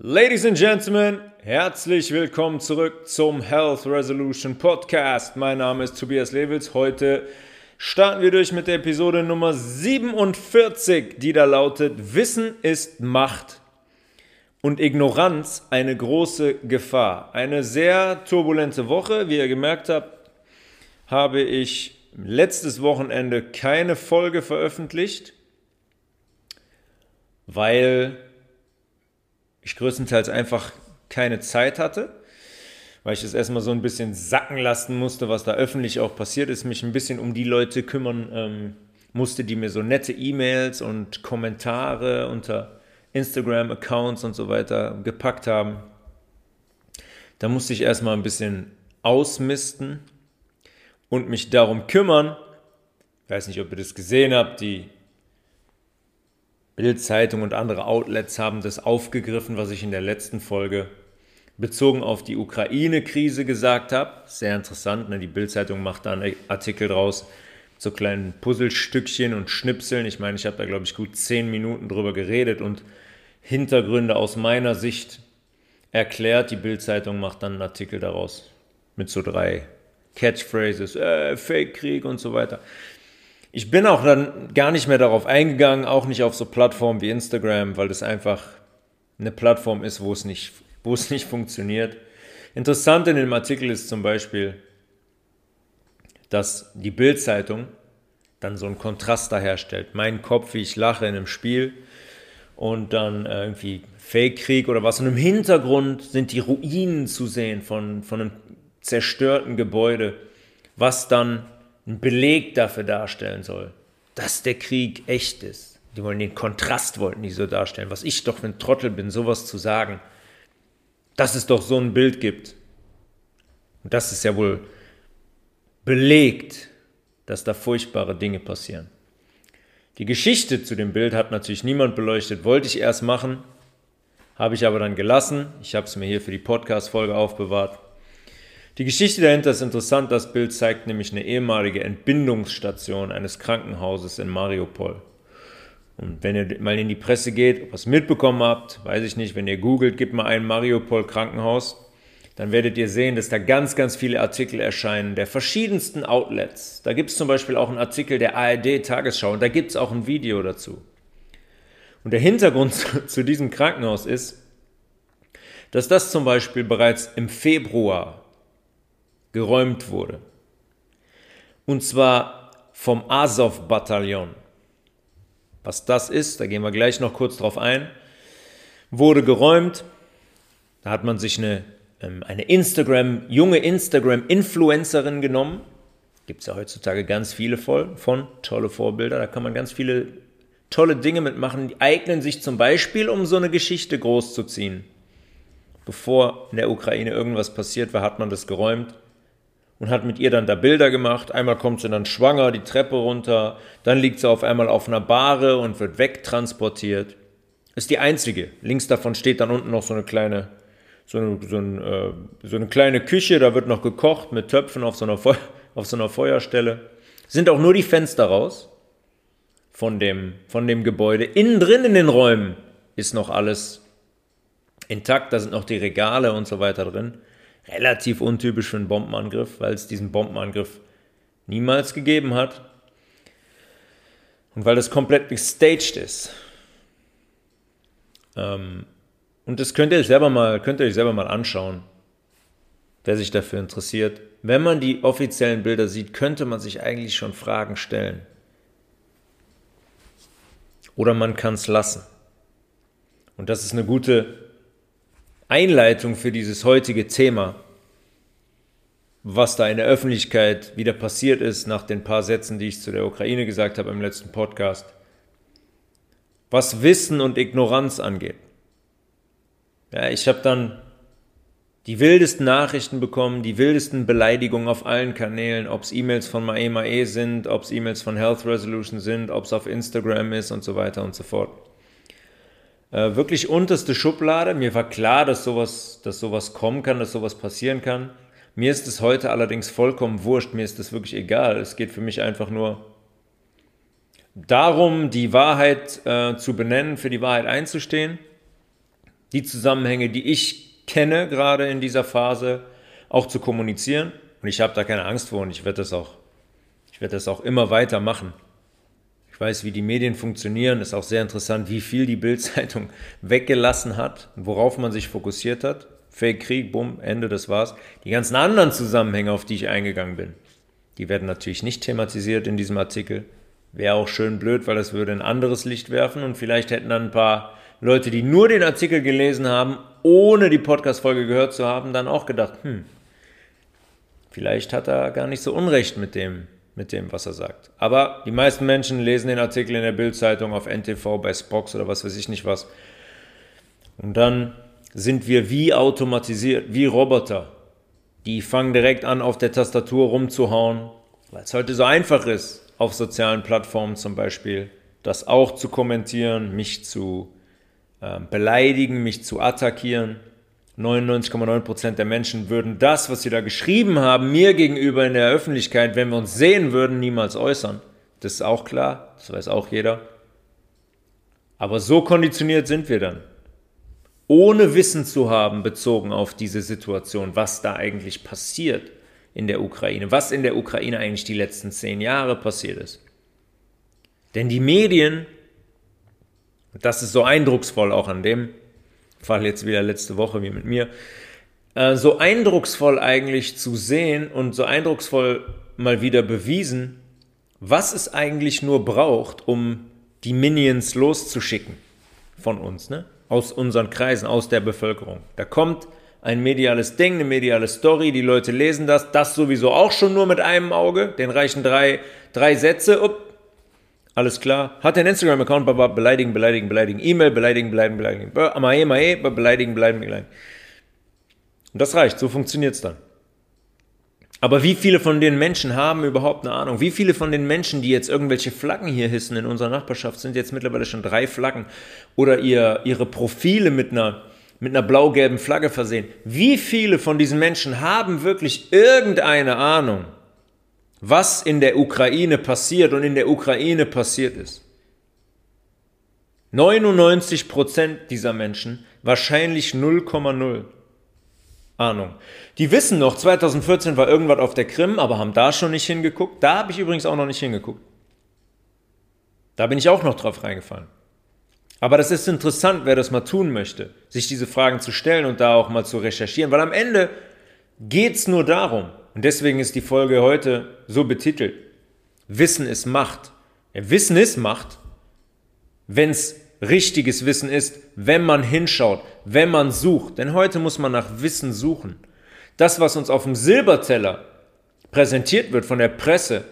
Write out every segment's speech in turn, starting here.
Ladies and Gentlemen, herzlich willkommen zurück zum Health Resolution Podcast. Mein Name ist Tobias Lewitz. Heute starten wir durch mit der Episode Nummer 47, die da lautet: Wissen ist Macht und Ignoranz eine große Gefahr. Eine sehr turbulente Woche. Wie ihr gemerkt habt, habe ich letztes Wochenende keine Folge veröffentlicht, weil ich größtenteils einfach keine Zeit hatte, weil ich das erstmal so ein bisschen sacken lassen musste, was da öffentlich auch passiert ist, mich ein bisschen um die Leute kümmern ähm, musste, die mir so nette E-Mails und Kommentare unter Instagram-Accounts und so weiter gepackt haben. Da musste ich erstmal ein bisschen ausmisten und mich darum kümmern. Ich weiß nicht, ob ihr das gesehen habt, die Bildzeitung und andere Outlets haben das aufgegriffen, was ich in der letzten Folge bezogen auf die Ukraine-Krise gesagt habe. Sehr interessant, ne? die Bildzeitung macht da einen Artikel draus, so kleinen Puzzlestückchen und Schnipseln. Ich meine, ich habe da, glaube ich, gut zehn Minuten drüber geredet und Hintergründe aus meiner Sicht erklärt. Die Bildzeitung macht dann einen Artikel daraus mit so drei Catchphrases, äh, Fake-Krieg und so weiter. Ich bin auch dann gar nicht mehr darauf eingegangen, auch nicht auf so Plattformen wie Instagram, weil das einfach eine Plattform ist, wo es nicht, wo es nicht funktioniert. Interessant in dem Artikel ist zum Beispiel, dass die Bildzeitung dann so einen Kontrast da herstellt. Mein Kopf, wie ich lache in einem Spiel und dann irgendwie Fake-Krieg oder was. Und im Hintergrund sind die Ruinen zu sehen von, von einem zerstörten Gebäude, was dann ein Beleg dafür darstellen soll, dass der Krieg echt ist. Die wollen den Kontrast wollten die so darstellen, was ich doch für ein Trottel bin, sowas zu sagen, dass es doch so ein Bild gibt. Und das ist ja wohl belegt, dass da furchtbare Dinge passieren. Die Geschichte zu dem Bild hat natürlich niemand beleuchtet, wollte ich erst machen, habe ich aber dann gelassen. Ich habe es mir hier für die Podcast-Folge aufbewahrt. Die Geschichte dahinter ist interessant. Das Bild zeigt nämlich eine ehemalige Entbindungsstation eines Krankenhauses in Mariupol. Und wenn ihr mal in die Presse geht, ob ihr es mitbekommen habt, weiß ich nicht, wenn ihr googelt, gebt mal ein Mariupol Krankenhaus, dann werdet ihr sehen, dass da ganz, ganz viele Artikel erscheinen der verschiedensten Outlets. Da gibt es zum Beispiel auch einen Artikel der ARD Tagesschau und da gibt es auch ein Video dazu. Und der Hintergrund zu diesem Krankenhaus ist, dass das zum Beispiel bereits im Februar geräumt wurde. Und zwar vom Azov-Bataillon. Was das ist, da gehen wir gleich noch kurz drauf ein. Wurde geräumt. Da hat man sich eine, ähm, eine Instagram, junge Instagram-Influencerin genommen. Gibt es ja heutzutage ganz viele von, von, tolle Vorbilder. Da kann man ganz viele tolle Dinge mitmachen. Die eignen sich zum Beispiel, um so eine Geschichte großzuziehen. Bevor in der Ukraine irgendwas passiert war, hat man das geräumt und hat mit ihr dann da Bilder gemacht. Einmal kommt sie dann schwanger die Treppe runter, dann liegt sie auf einmal auf einer Bahre und wird wegtransportiert. Ist die einzige. Links davon steht dann unten noch so eine kleine, so eine, so, ein, äh, so eine kleine Küche, da wird noch gekocht mit Töpfen auf so, einer auf so einer Feuerstelle. Sind auch nur die Fenster raus von dem, von dem Gebäude. Innen drin in den Räumen ist noch alles intakt, da sind noch die Regale und so weiter drin relativ untypisch für einen Bombenangriff, weil es diesen Bombenangriff niemals gegeben hat und weil das komplett gestaged ist. Ähm, und das könnt ihr euch selber mal, könnt ihr euch selber mal anschauen, wer sich dafür interessiert. Wenn man die offiziellen Bilder sieht, könnte man sich eigentlich schon Fragen stellen. Oder man kann es lassen. Und das ist eine gute Einleitung für dieses heutige Thema, was da in der Öffentlichkeit wieder passiert ist nach den paar Sätzen, die ich zu der Ukraine gesagt habe im letzten Podcast, was Wissen und Ignoranz angeht. Ja, ich habe dann die wildesten Nachrichten bekommen, die wildesten Beleidigungen auf allen Kanälen, ob es E-Mails von Mae sind, ob es E-Mails von Health Resolution sind, ob es auf Instagram ist und so weiter und so fort. Äh, wirklich unterste Schublade. Mir war klar, dass sowas, dass sowas kommen kann, dass sowas passieren kann. Mir ist es heute allerdings vollkommen wurscht. Mir ist es wirklich egal. Es geht für mich einfach nur darum, die Wahrheit äh, zu benennen, für die Wahrheit einzustehen. die Zusammenhänge, die ich kenne, gerade in dieser Phase, auch zu kommunizieren. Und ich habe da keine Angst vor und ich werde das auch, ich werde das auch immer weiter machen. Ich weiß, wie die Medien funktionieren, ist auch sehr interessant, wie viel die Bildzeitung weggelassen hat, worauf man sich fokussiert hat. Fake Krieg, bumm, Ende, das war's. Die ganzen anderen Zusammenhänge, auf die ich eingegangen bin, die werden natürlich nicht thematisiert in diesem Artikel. Wäre auch schön blöd, weil das würde ein anderes Licht werfen und vielleicht hätten dann ein paar Leute, die nur den Artikel gelesen haben, ohne die Podcast-Folge gehört zu haben, dann auch gedacht, hm, vielleicht hat er gar nicht so Unrecht mit dem, mit dem, was er sagt. Aber die meisten Menschen lesen den Artikel in der Bildzeitung auf NTV, bei Spox oder was weiß ich nicht was. Und dann sind wir wie automatisiert, wie Roboter. Die fangen direkt an, auf der Tastatur rumzuhauen, weil es heute so einfach ist, auf sozialen Plattformen zum Beispiel, das auch zu kommentieren, mich zu äh, beleidigen, mich zu attackieren. 99,9% der Menschen würden das, was sie da geschrieben haben, mir gegenüber in der Öffentlichkeit, wenn wir uns sehen würden, niemals äußern. Das ist auch klar, das weiß auch jeder. Aber so konditioniert sind wir dann. Ohne Wissen zu haben bezogen auf diese Situation, was da eigentlich passiert in der Ukraine, was in der Ukraine eigentlich die letzten zehn Jahre passiert ist. Denn die Medien das ist so eindrucksvoll auch an dem Fall jetzt wieder letzte Woche wie mit mir. Äh, so eindrucksvoll eigentlich zu sehen und so eindrucksvoll mal wieder bewiesen, was es eigentlich nur braucht, um die Minions loszuschicken von uns, ne? Aus unseren Kreisen, aus der Bevölkerung. Da kommt ein mediales Ding, eine mediale Story, die Leute lesen das, das sowieso auch schon nur mit einem Auge, den reichen drei, drei Sätze, up, alles klar. Hat den Instagram-Account, beleidigen, beleidigen, beleidigen. E-Mail, beleidigen, beleidigen, beleidigen. Mae, mae, beleidigen, beleidigen, beleidigen. Und das reicht, so funktioniert es dann. Aber wie viele von den Menschen haben überhaupt eine Ahnung? Wie viele von den Menschen, die jetzt irgendwelche Flaggen hier hissen in unserer Nachbarschaft, sind jetzt mittlerweile schon drei Flaggen oder ihr, ihre Profile mit einer, mit einer blau-gelben Flagge versehen? Wie viele von diesen Menschen haben wirklich irgendeine Ahnung? was in der Ukraine passiert und in der Ukraine passiert ist. 99 Prozent dieser Menschen, wahrscheinlich 0,0 Ahnung. Die wissen noch, 2014 war irgendwas auf der Krim, aber haben da schon nicht hingeguckt. Da habe ich übrigens auch noch nicht hingeguckt. Da bin ich auch noch drauf reingefallen. Aber das ist interessant, wer das mal tun möchte, sich diese Fragen zu stellen und da auch mal zu recherchieren, weil am Ende geht es nur darum, und deswegen ist die Folge heute so betitelt. Wissen ist Macht. Ja, Wissen ist Macht, wenn es richtiges Wissen ist, wenn man hinschaut, wenn man sucht. Denn heute muss man nach Wissen suchen. Das, was uns auf dem Silberteller präsentiert wird von der Presse,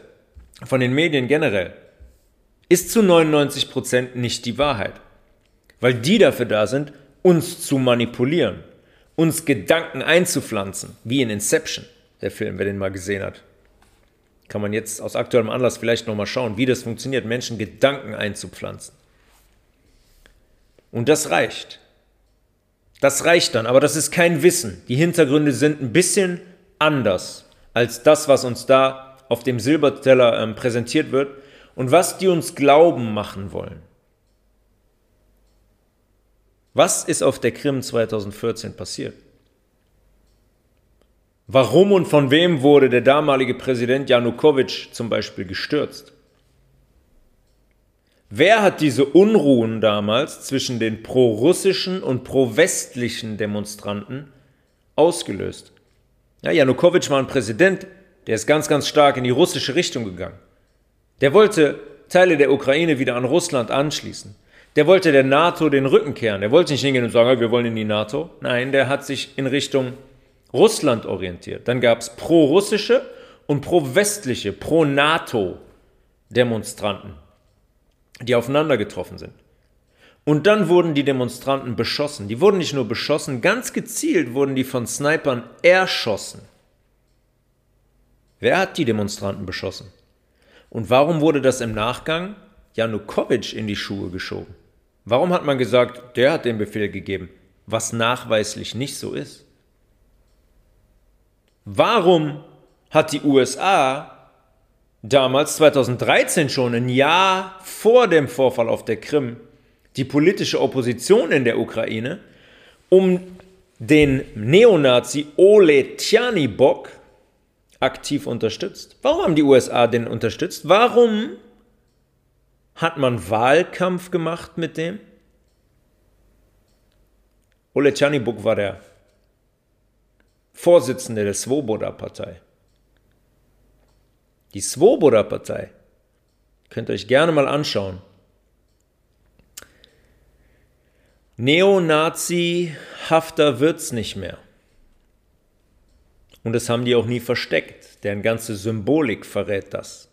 von den Medien generell, ist zu 99 Prozent nicht die Wahrheit. Weil die dafür da sind, uns zu manipulieren, uns Gedanken einzupflanzen, wie in Inception der Film, wer den mal gesehen hat. Kann man jetzt aus aktuellem Anlass vielleicht nochmal schauen, wie das funktioniert, Menschen Gedanken einzupflanzen. Und das reicht. Das reicht dann, aber das ist kein Wissen. Die Hintergründe sind ein bisschen anders als das, was uns da auf dem Silberteller ähm, präsentiert wird und was die uns glauben machen wollen. Was ist auf der Krim 2014 passiert? Warum und von wem wurde der damalige Präsident Janukowitsch zum Beispiel gestürzt? Wer hat diese Unruhen damals zwischen den pro-russischen und pro-westlichen Demonstranten ausgelöst? Ja, Janukowitsch war ein Präsident, der ist ganz, ganz stark in die russische Richtung gegangen. Der wollte Teile der Ukraine wieder an Russland anschließen. Der wollte der NATO den Rücken kehren. Der wollte nicht hingehen und sagen, wir wollen in die NATO. Nein, der hat sich in Richtung Russland orientiert. Dann gab es pro-russische und pro-westliche, pro-NATO-Demonstranten, die aufeinander getroffen sind. Und dann wurden die Demonstranten beschossen. Die wurden nicht nur beschossen, ganz gezielt wurden die von Snipern erschossen. Wer hat die Demonstranten beschossen? Und warum wurde das im Nachgang Janukowitsch in die Schuhe geschoben? Warum hat man gesagt, der hat den Befehl gegeben, was nachweislich nicht so ist? Warum hat die USA damals 2013 schon ein Jahr vor dem Vorfall auf der Krim die politische Opposition in der Ukraine um den Neonazi Ole Tjanibok aktiv unterstützt. Warum haben die USA den unterstützt? Warum hat man Wahlkampf gemacht mit dem? Ole Tjanibuk war der Vorsitzende der Svoboda-Partei. Die Svoboda-Partei, könnt ihr euch gerne mal anschauen. Neonazi-hafter wird's nicht mehr. Und das haben die auch nie versteckt. Deren ganze Symbolik verrät das.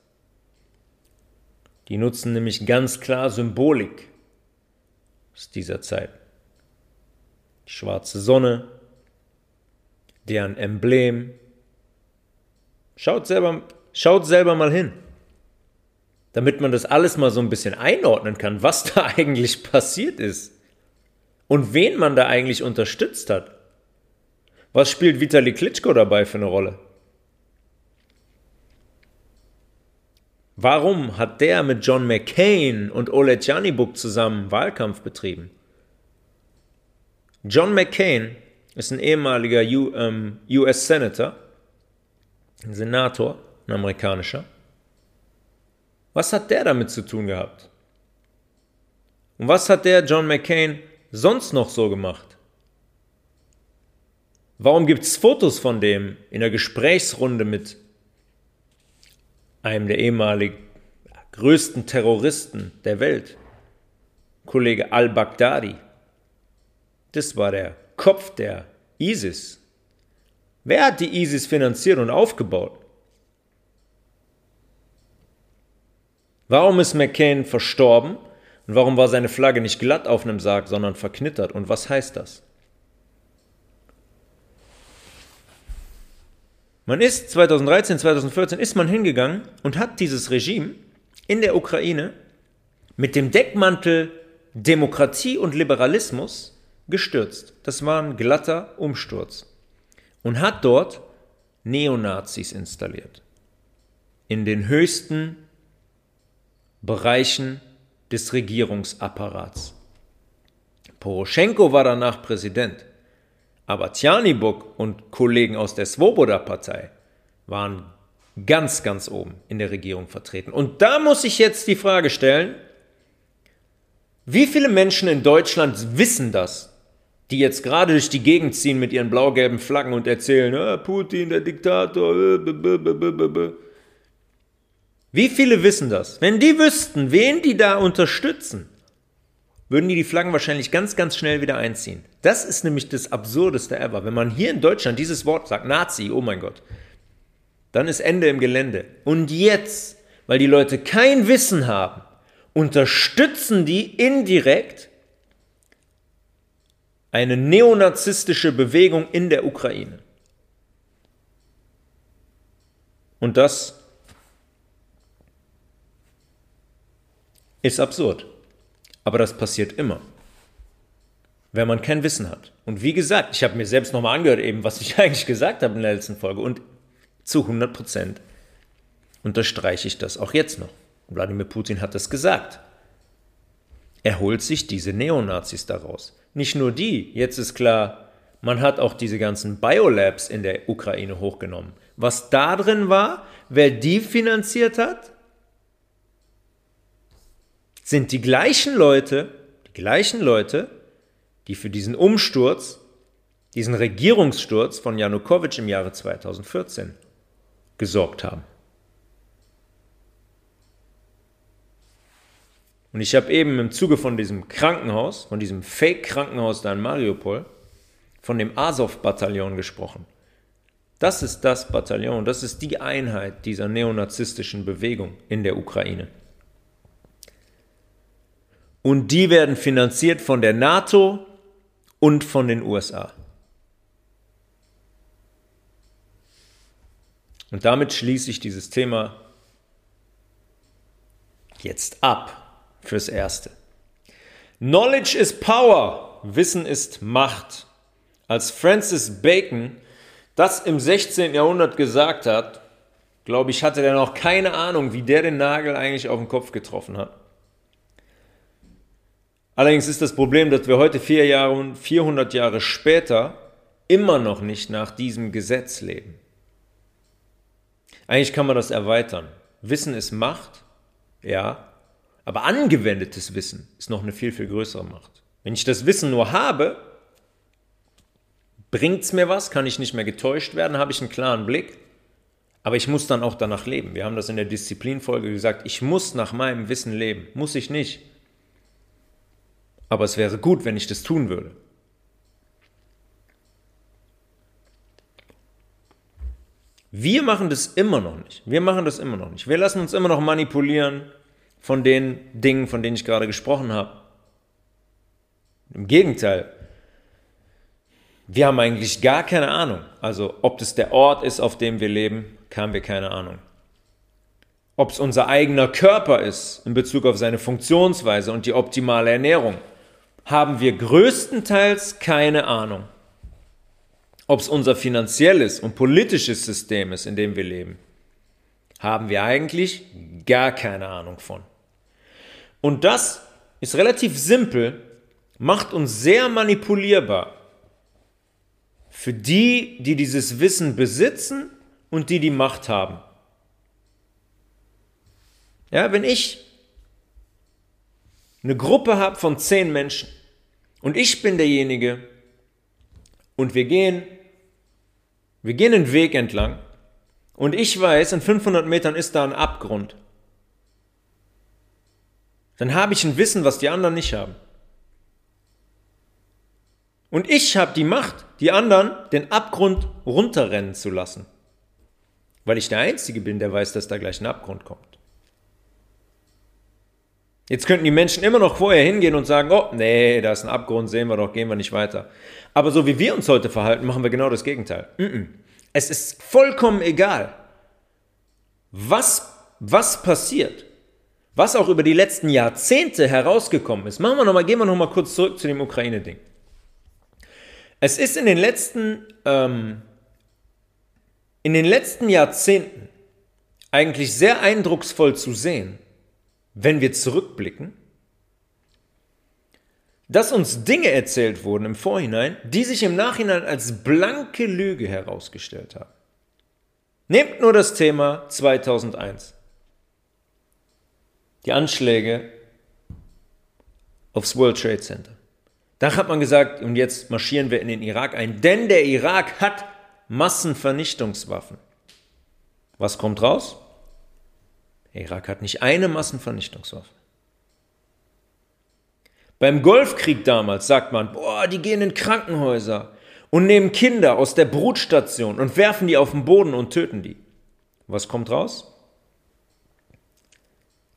Die nutzen nämlich ganz klar Symbolik aus dieser Zeit. Die schwarze Sonne, deren Emblem. Schaut selber, schaut selber mal hin, damit man das alles mal so ein bisschen einordnen kann, was da eigentlich passiert ist und wen man da eigentlich unterstützt hat. Was spielt Vitali Klitschko dabei für eine Rolle? Warum hat der mit John McCain und Oleg Janibuk zusammen Wahlkampf betrieben? John McCain ist ein ehemaliger US ähm, Senator, ein amerikanischer. Was hat der damit zu tun gehabt? Und was hat der John McCain sonst noch so gemacht? Warum gibt es Fotos von dem in der Gesprächsrunde mit einem der ehemaligen größten Terroristen der Welt, Kollege al-Baghdadi? Das war der Kopf der ISIS. Wer hat die ISIS finanziert und aufgebaut? Warum ist McCain verstorben und warum war seine Flagge nicht glatt auf einem Sarg, sondern verknittert? Und was heißt das? Man ist 2013, 2014 ist man hingegangen und hat dieses Regime in der Ukraine mit dem Deckmantel Demokratie und Liberalismus gestürzt. Das war ein glatter Umsturz. Und hat dort Neonazis installiert. In den höchsten Bereichen des Regierungsapparats. Poroschenko war danach Präsident. Aber Tjanibuk und Kollegen aus der Svoboda-Partei waren ganz, ganz oben in der Regierung vertreten. Und da muss ich jetzt die Frage stellen, wie viele Menschen in Deutschland wissen das? die jetzt gerade durch die Gegend ziehen mit ihren blau-gelben Flaggen und erzählen, ah, Putin, der Diktator. Äh, Wie viele wissen das? Wenn die wüssten, wen die da unterstützen, würden die die Flaggen wahrscheinlich ganz, ganz schnell wieder einziehen. Das ist nämlich das Absurdeste ever. Wenn man hier in Deutschland dieses Wort sagt, Nazi, oh mein Gott, dann ist Ende im Gelände. Und jetzt, weil die Leute kein Wissen haben, unterstützen die indirekt eine neonazistische Bewegung in der Ukraine. Und das ist absurd. Aber das passiert immer, wenn man kein Wissen hat. Und wie gesagt, ich habe mir selbst nochmal angehört, eben, was ich eigentlich gesagt habe in der letzten Folge. Und zu 100 Prozent unterstreiche ich das auch jetzt noch. Wladimir Putin hat das gesagt. Er holt sich diese Neonazis daraus. Nicht nur die, jetzt ist klar, man hat auch diese ganzen Biolabs in der Ukraine hochgenommen. Was da drin war, wer die finanziert hat, sind die gleichen Leute, die gleichen Leute, die für diesen Umsturz, diesen Regierungssturz von Janukowitsch im Jahre 2014 gesorgt haben. Und ich habe eben im Zuge von diesem Krankenhaus, von diesem Fake-Krankenhaus da in Mariupol, von dem Azov-Bataillon gesprochen. Das ist das Bataillon, das ist die Einheit dieser neonazistischen Bewegung in der Ukraine. Und die werden finanziert von der NATO und von den USA. Und damit schließe ich dieses Thema jetzt ab fürs Erste. Knowledge is power. Wissen ist Macht. Als Francis Bacon das im 16. Jahrhundert gesagt hat, glaube ich, hatte er noch keine Ahnung, wie der den Nagel eigentlich auf den Kopf getroffen hat. Allerdings ist das Problem, dass wir heute vier Jahre, 400 Jahre später immer noch nicht nach diesem Gesetz leben. Eigentlich kann man das erweitern. Wissen ist Macht, ja, aber angewendetes Wissen ist noch eine viel, viel größere Macht. Wenn ich das Wissen nur habe, bringt es mir was, kann ich nicht mehr getäuscht werden, habe ich einen klaren Blick, aber ich muss dann auch danach leben. Wir haben das in der Disziplinfolge gesagt, ich muss nach meinem Wissen leben, muss ich nicht. Aber es wäre gut, wenn ich das tun würde. Wir machen das immer noch nicht. Wir machen das immer noch nicht. Wir lassen uns immer noch manipulieren von den Dingen, von denen ich gerade gesprochen habe. Im Gegenteil, wir haben eigentlich gar keine Ahnung. Also ob das der Ort ist, auf dem wir leben, haben wir keine Ahnung. Ob es unser eigener Körper ist in Bezug auf seine Funktionsweise und die optimale Ernährung, haben wir größtenteils keine Ahnung. Ob es unser finanzielles und politisches System ist, in dem wir leben, haben wir eigentlich gar keine Ahnung von. Und das ist relativ simpel, macht uns sehr manipulierbar für die, die dieses Wissen besitzen und die die Macht haben. Ja, wenn ich eine Gruppe habe von zehn Menschen und ich bin derjenige und wir gehen, wir gehen einen Weg entlang und ich weiß, in 500 Metern ist da ein Abgrund, dann habe ich ein Wissen, was die anderen nicht haben. Und ich habe die Macht, die anderen den Abgrund runterrennen zu lassen. Weil ich der Einzige bin, der weiß, dass da gleich ein Abgrund kommt. Jetzt könnten die Menschen immer noch vorher hingehen und sagen, oh, nee, da ist ein Abgrund, sehen wir doch, gehen wir nicht weiter. Aber so wie wir uns heute verhalten, machen wir genau das Gegenteil. Es ist vollkommen egal, was, was passiert, was auch über die letzten Jahrzehnte herausgekommen ist. Machen wir noch mal, gehen wir nochmal kurz zurück zu dem Ukraine-Ding. Es ist in den letzten, ähm, in den letzten Jahrzehnten eigentlich sehr eindrucksvoll zu sehen, wenn wir zurückblicken, dass uns Dinge erzählt wurden im Vorhinein, die sich im Nachhinein als blanke Lüge herausgestellt haben. Nehmt nur das Thema 2001. Die Anschläge aufs World Trade Center. Da hat man gesagt, und jetzt marschieren wir in den Irak ein, denn der Irak hat Massenvernichtungswaffen. Was kommt raus? Der Irak hat nicht eine Massenvernichtungswaffe. Beim Golfkrieg damals sagt man, boah, die gehen in Krankenhäuser und nehmen Kinder aus der Brutstation und werfen die auf den Boden und töten die. Was kommt raus?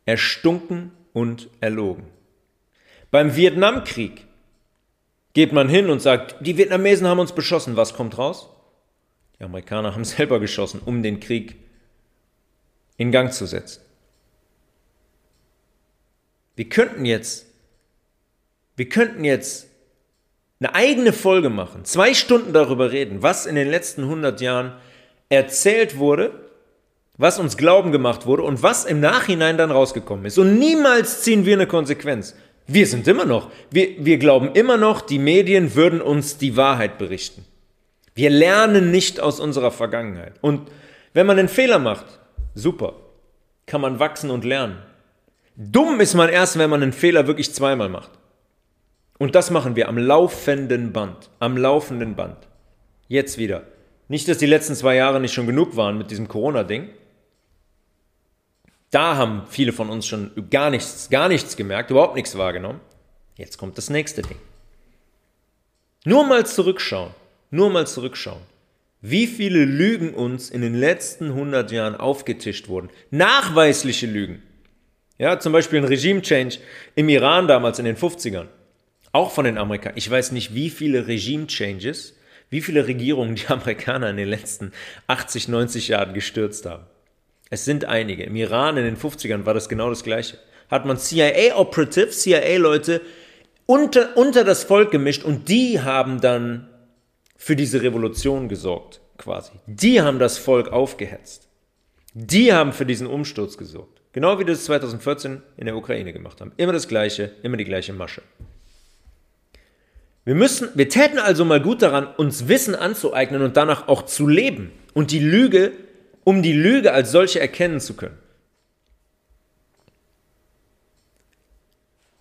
Erstunken und erlogen. Beim Vietnamkrieg geht man hin und sagt, die Vietnamesen haben uns beschossen. Was kommt raus? Die Amerikaner haben selber geschossen, um den Krieg in Gang zu setzen. Wir könnten jetzt, wir könnten jetzt eine eigene Folge machen, zwei Stunden darüber reden, was in den letzten 100 Jahren erzählt wurde, was uns glauben gemacht wurde und was im Nachhinein dann rausgekommen ist. Und niemals ziehen wir eine Konsequenz. Wir sind immer noch, wir, wir glauben immer noch, die Medien würden uns die Wahrheit berichten. Wir lernen nicht aus unserer Vergangenheit. Und wenn man einen Fehler macht, super, kann man wachsen und lernen. Dumm ist man erst, wenn man einen Fehler wirklich zweimal macht. Und das machen wir am laufenden Band. Am laufenden Band. Jetzt wieder. Nicht, dass die letzten zwei Jahre nicht schon genug waren mit diesem Corona-Ding. Da haben viele von uns schon gar nichts, gar nichts gemerkt, überhaupt nichts wahrgenommen. Jetzt kommt das nächste Ding. Nur mal zurückschauen. Nur mal zurückschauen. Wie viele Lügen uns in den letzten 100 Jahren aufgetischt wurden. Nachweisliche Lügen. Ja, zum Beispiel ein Regime-Change im Iran damals in den 50ern. Auch von den Amerikanern. Ich weiß nicht, wie viele Regime-Changes, wie viele Regierungen die Amerikaner in den letzten 80, 90 Jahren gestürzt haben. Es sind einige. Im Iran in den 50ern war das genau das Gleiche. Hat man CIA-Operatives, CIA-Leute unter, unter das Volk gemischt und die haben dann für diese Revolution gesorgt, quasi. Die haben das Volk aufgehetzt. Die haben für diesen Umsturz gesorgt. Genau wie das 2014 in der Ukraine gemacht haben. Immer das Gleiche, immer die gleiche Masche. Wir müssen, wir täten also mal gut daran, uns Wissen anzueignen und danach auch zu leben und die Lüge, um die Lüge als solche erkennen zu können.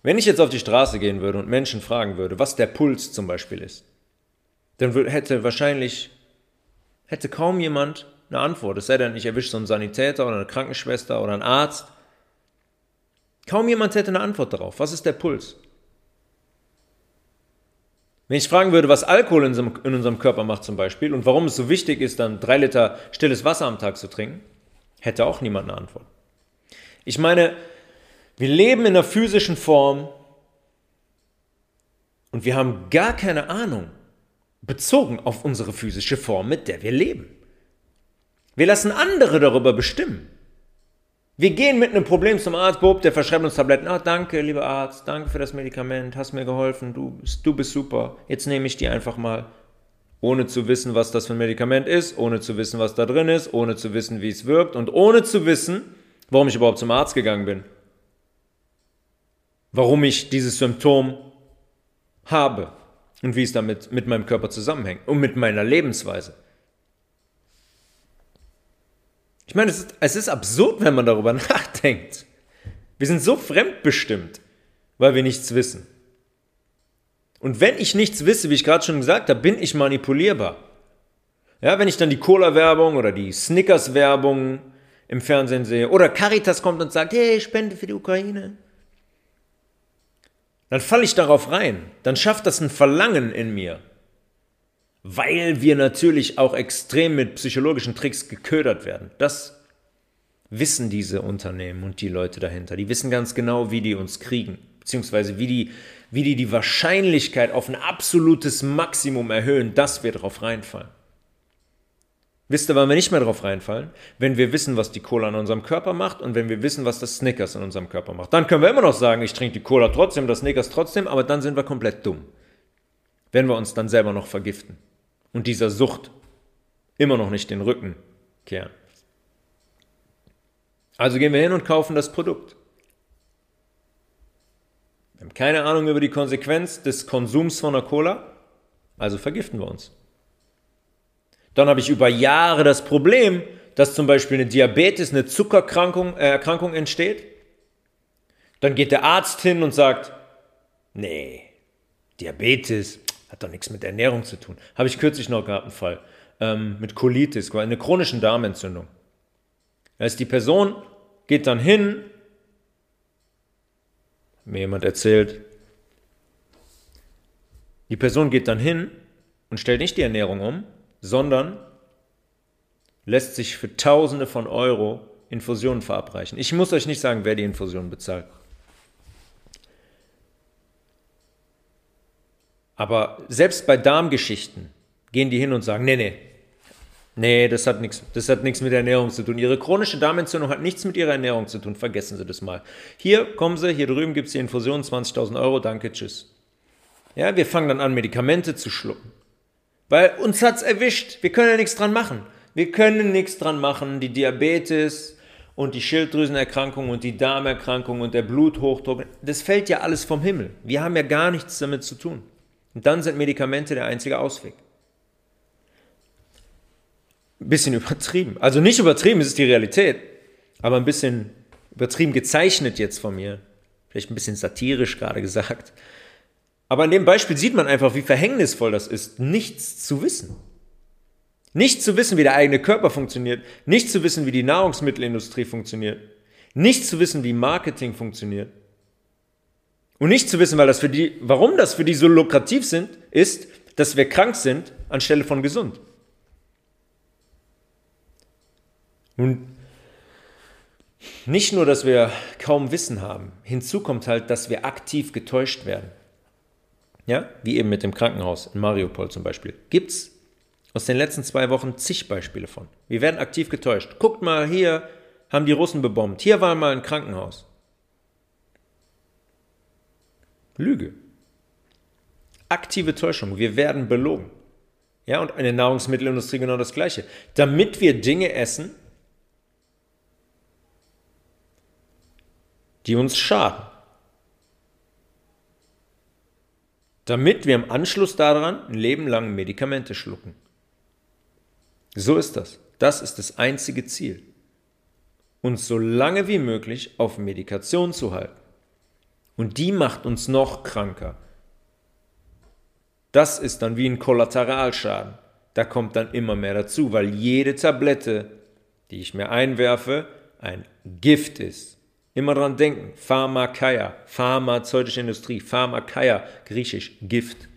Wenn ich jetzt auf die Straße gehen würde und Menschen fragen würde, was der Puls zum Beispiel ist, dann hätte wahrscheinlich, hätte kaum jemand eine Antwort. Es sei denn, ich erwische so einen Sanitäter oder eine Krankenschwester oder einen Arzt. Kaum jemand hätte eine Antwort darauf. Was ist der Puls? Wenn ich fragen würde, was Alkohol in unserem, Körper macht zum Beispiel und warum es so wichtig ist, dann drei Liter stilles Wasser am Tag zu trinken, hätte auch niemand eine Antwort. Ich meine, wir leben in einer physischen Form und wir haben gar keine Ahnung, bezogen auf unsere physische Form, mit der wir leben. Wir lassen andere darüber bestimmen. Wir gehen mit einem Problem zum Arzt, Bob, der verschreibt uns Tabletten. Ah, danke, lieber Arzt, danke für das Medikament, hast mir geholfen, du, du bist super, jetzt nehme ich die einfach mal. Ohne zu wissen, was das für ein Medikament ist, ohne zu wissen, was da drin ist, ohne zu wissen, wie es wirkt und ohne zu wissen, warum ich überhaupt zum Arzt gegangen bin warum ich dieses Symptom habe und wie es damit mit meinem Körper zusammenhängt und mit meiner Lebensweise. Ich meine, es ist, es ist absurd, wenn man darüber nachdenkt. Wir sind so fremdbestimmt, weil wir nichts wissen. Und wenn ich nichts wisse, wie ich gerade schon gesagt habe, bin ich manipulierbar. Ja, wenn ich dann die Cola-Werbung oder die Snickers-Werbung im Fernsehen sehe oder Caritas kommt und sagt, hey, Spende für die Ukraine dann falle ich darauf rein. Dann schafft das ein Verlangen in mir. Weil wir natürlich auch extrem mit psychologischen Tricks geködert werden. Das wissen diese Unternehmen und die Leute dahinter. Die wissen ganz genau, wie die uns kriegen. Beziehungsweise wie die, wie die die Wahrscheinlichkeit auf ein absolutes Maximum erhöhen, dass wir darauf reinfallen. Wisst ihr, wann wir nicht mehr drauf reinfallen? Wenn wir wissen, was die Cola in unserem Körper macht und wenn wir wissen, was das Snickers in unserem Körper macht. Dann können wir immer noch sagen, ich trinke die Cola trotzdem, das Snickers trotzdem, aber dann sind wir komplett dumm. Wenn wir uns dann selber noch vergiften und dieser Sucht immer noch nicht den Rücken kehren. Also gehen wir hin und kaufen das Produkt. Wir haben keine Ahnung über die Konsequenz des Konsums von einer Cola, also vergiften wir uns. Dann habe ich über Jahre das Problem, dass zum Beispiel eine Diabetes, eine Zuckererkrankung äh, Erkrankung entsteht. Dann geht der Arzt hin und sagt, nee, Diabetes hat doch nichts mit Ernährung zu tun. Habe ich kürzlich noch gehabt einen Fall ähm, mit Colitis, eine chronischen Darmentzündung. Also die Person geht dann hin, mir jemand erzählt, die Person geht dann hin und stellt nicht die Ernährung um, sondern lässt sich für Tausende von Euro Infusionen verabreichen. Ich muss euch nicht sagen, wer die Infusionen bezahlt. Aber selbst bei Darmgeschichten gehen die hin und sagen, nee, nee, nee, das hat nichts, das hat nichts mit Ernährung zu tun. Ihre chronische Darmentzündung hat nichts mit ihrer Ernährung zu tun. Vergessen Sie das mal. Hier kommen Sie, hier drüben gibt es die Infusion, 20.000 Euro, danke, tschüss. Ja, wir fangen dann an, Medikamente zu schlucken. Weil uns hat's erwischt. Wir können ja nichts dran machen. Wir können nichts dran machen. Die Diabetes und die Schilddrüsenerkrankung und die Darmerkrankung und der Bluthochdruck, das fällt ja alles vom Himmel. Wir haben ja gar nichts damit zu tun. Und dann sind Medikamente der einzige Ausweg. Ein bisschen übertrieben. Also nicht übertrieben, es ist die Realität. Aber ein bisschen übertrieben gezeichnet jetzt von mir. Vielleicht ein bisschen satirisch gerade gesagt. Aber an dem Beispiel sieht man einfach, wie verhängnisvoll das ist, nichts zu wissen. Nicht zu wissen, wie der eigene Körper funktioniert, nicht zu wissen, wie die Nahrungsmittelindustrie funktioniert, nicht zu wissen, wie Marketing funktioniert. Und nicht zu wissen, weil das für die, warum das für die so lukrativ sind, ist, dass wir krank sind anstelle von gesund. Und nicht nur, dass wir kaum Wissen haben, hinzu kommt halt, dass wir aktiv getäuscht werden. Ja, wie eben mit dem Krankenhaus in Mariupol zum Beispiel. Gibt es aus den letzten zwei Wochen zig Beispiele von. Wir werden aktiv getäuscht. Guckt mal, hier haben die Russen bebombt. Hier war mal ein Krankenhaus. Lüge. Aktive Täuschung. Wir werden belogen. Ja, und eine Nahrungsmittelindustrie genau das Gleiche. Damit wir Dinge essen, die uns schaden. damit wir im Anschluss daran ein Leben lang Medikamente schlucken. So ist das. Das ist das einzige Ziel. Uns so lange wie möglich auf Medikation zu halten. Und die macht uns noch kranker. Das ist dann wie ein Kollateralschaden. Da kommt dann immer mehr dazu, weil jede Tablette, die ich mir einwerfe, ein Gift ist. Immer dran denken, Pharmakeia, pharmazeutische Industrie, Pharmakeia, griechisch, Gift.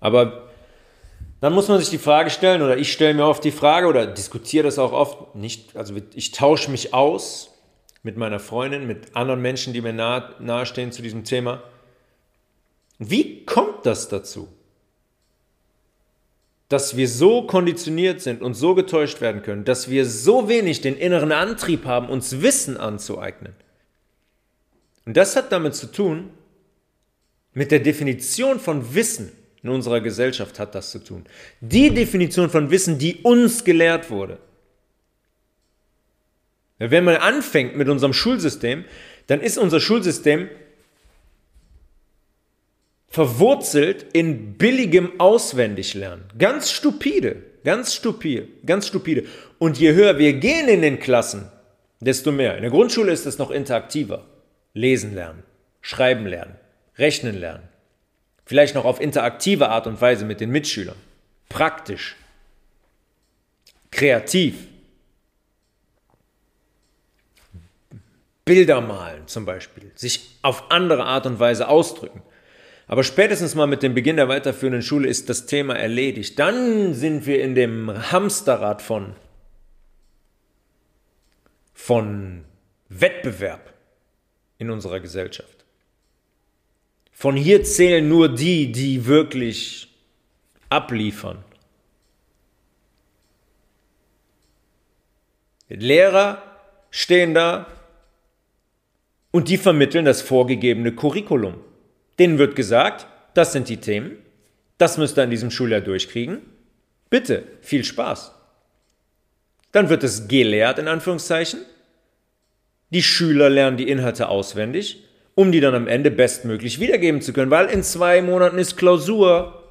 Aber dann muss man sich die Frage stellen, oder ich stelle mir oft die Frage, oder diskutiere das auch oft, nicht, also ich tausche mich aus mit meiner Freundin, mit anderen Menschen, die mir nahe, nahestehen zu diesem Thema. Wie kommt das dazu? Dass wir so konditioniert sind und so getäuscht werden können, dass wir so wenig den inneren Antrieb haben, uns Wissen anzueignen. Und das hat damit zu tun, mit der Definition von Wissen in unserer Gesellschaft hat das zu tun. Die Definition von Wissen, die uns gelehrt wurde. Wenn man anfängt mit unserem Schulsystem, dann ist unser Schulsystem verwurzelt in billigem Auswendiglernen. Ganz stupide, ganz stupide, ganz stupide. Und je höher wir gehen in den Klassen, desto mehr. In der Grundschule ist es noch interaktiver. Lesen lernen, schreiben lernen, rechnen lernen. Vielleicht noch auf interaktive Art und Weise mit den Mitschülern. Praktisch. Kreativ. Bilder malen zum Beispiel. Sich auf andere Art und Weise ausdrücken. Aber spätestens mal mit dem Beginn der weiterführenden Schule ist das Thema erledigt. Dann sind wir in dem Hamsterrad von, von Wettbewerb in unserer Gesellschaft. Von hier zählen nur die, die wirklich abliefern. Lehrer stehen da und die vermitteln das vorgegebene Curriculum. Denen wird gesagt, das sind die Themen, das müsst ihr in diesem Schuljahr durchkriegen. Bitte, viel Spaß. Dann wird es gelehrt, in Anführungszeichen. Die Schüler lernen die Inhalte auswendig um die dann am Ende bestmöglich wiedergeben zu können, weil in zwei Monaten ist Klausur.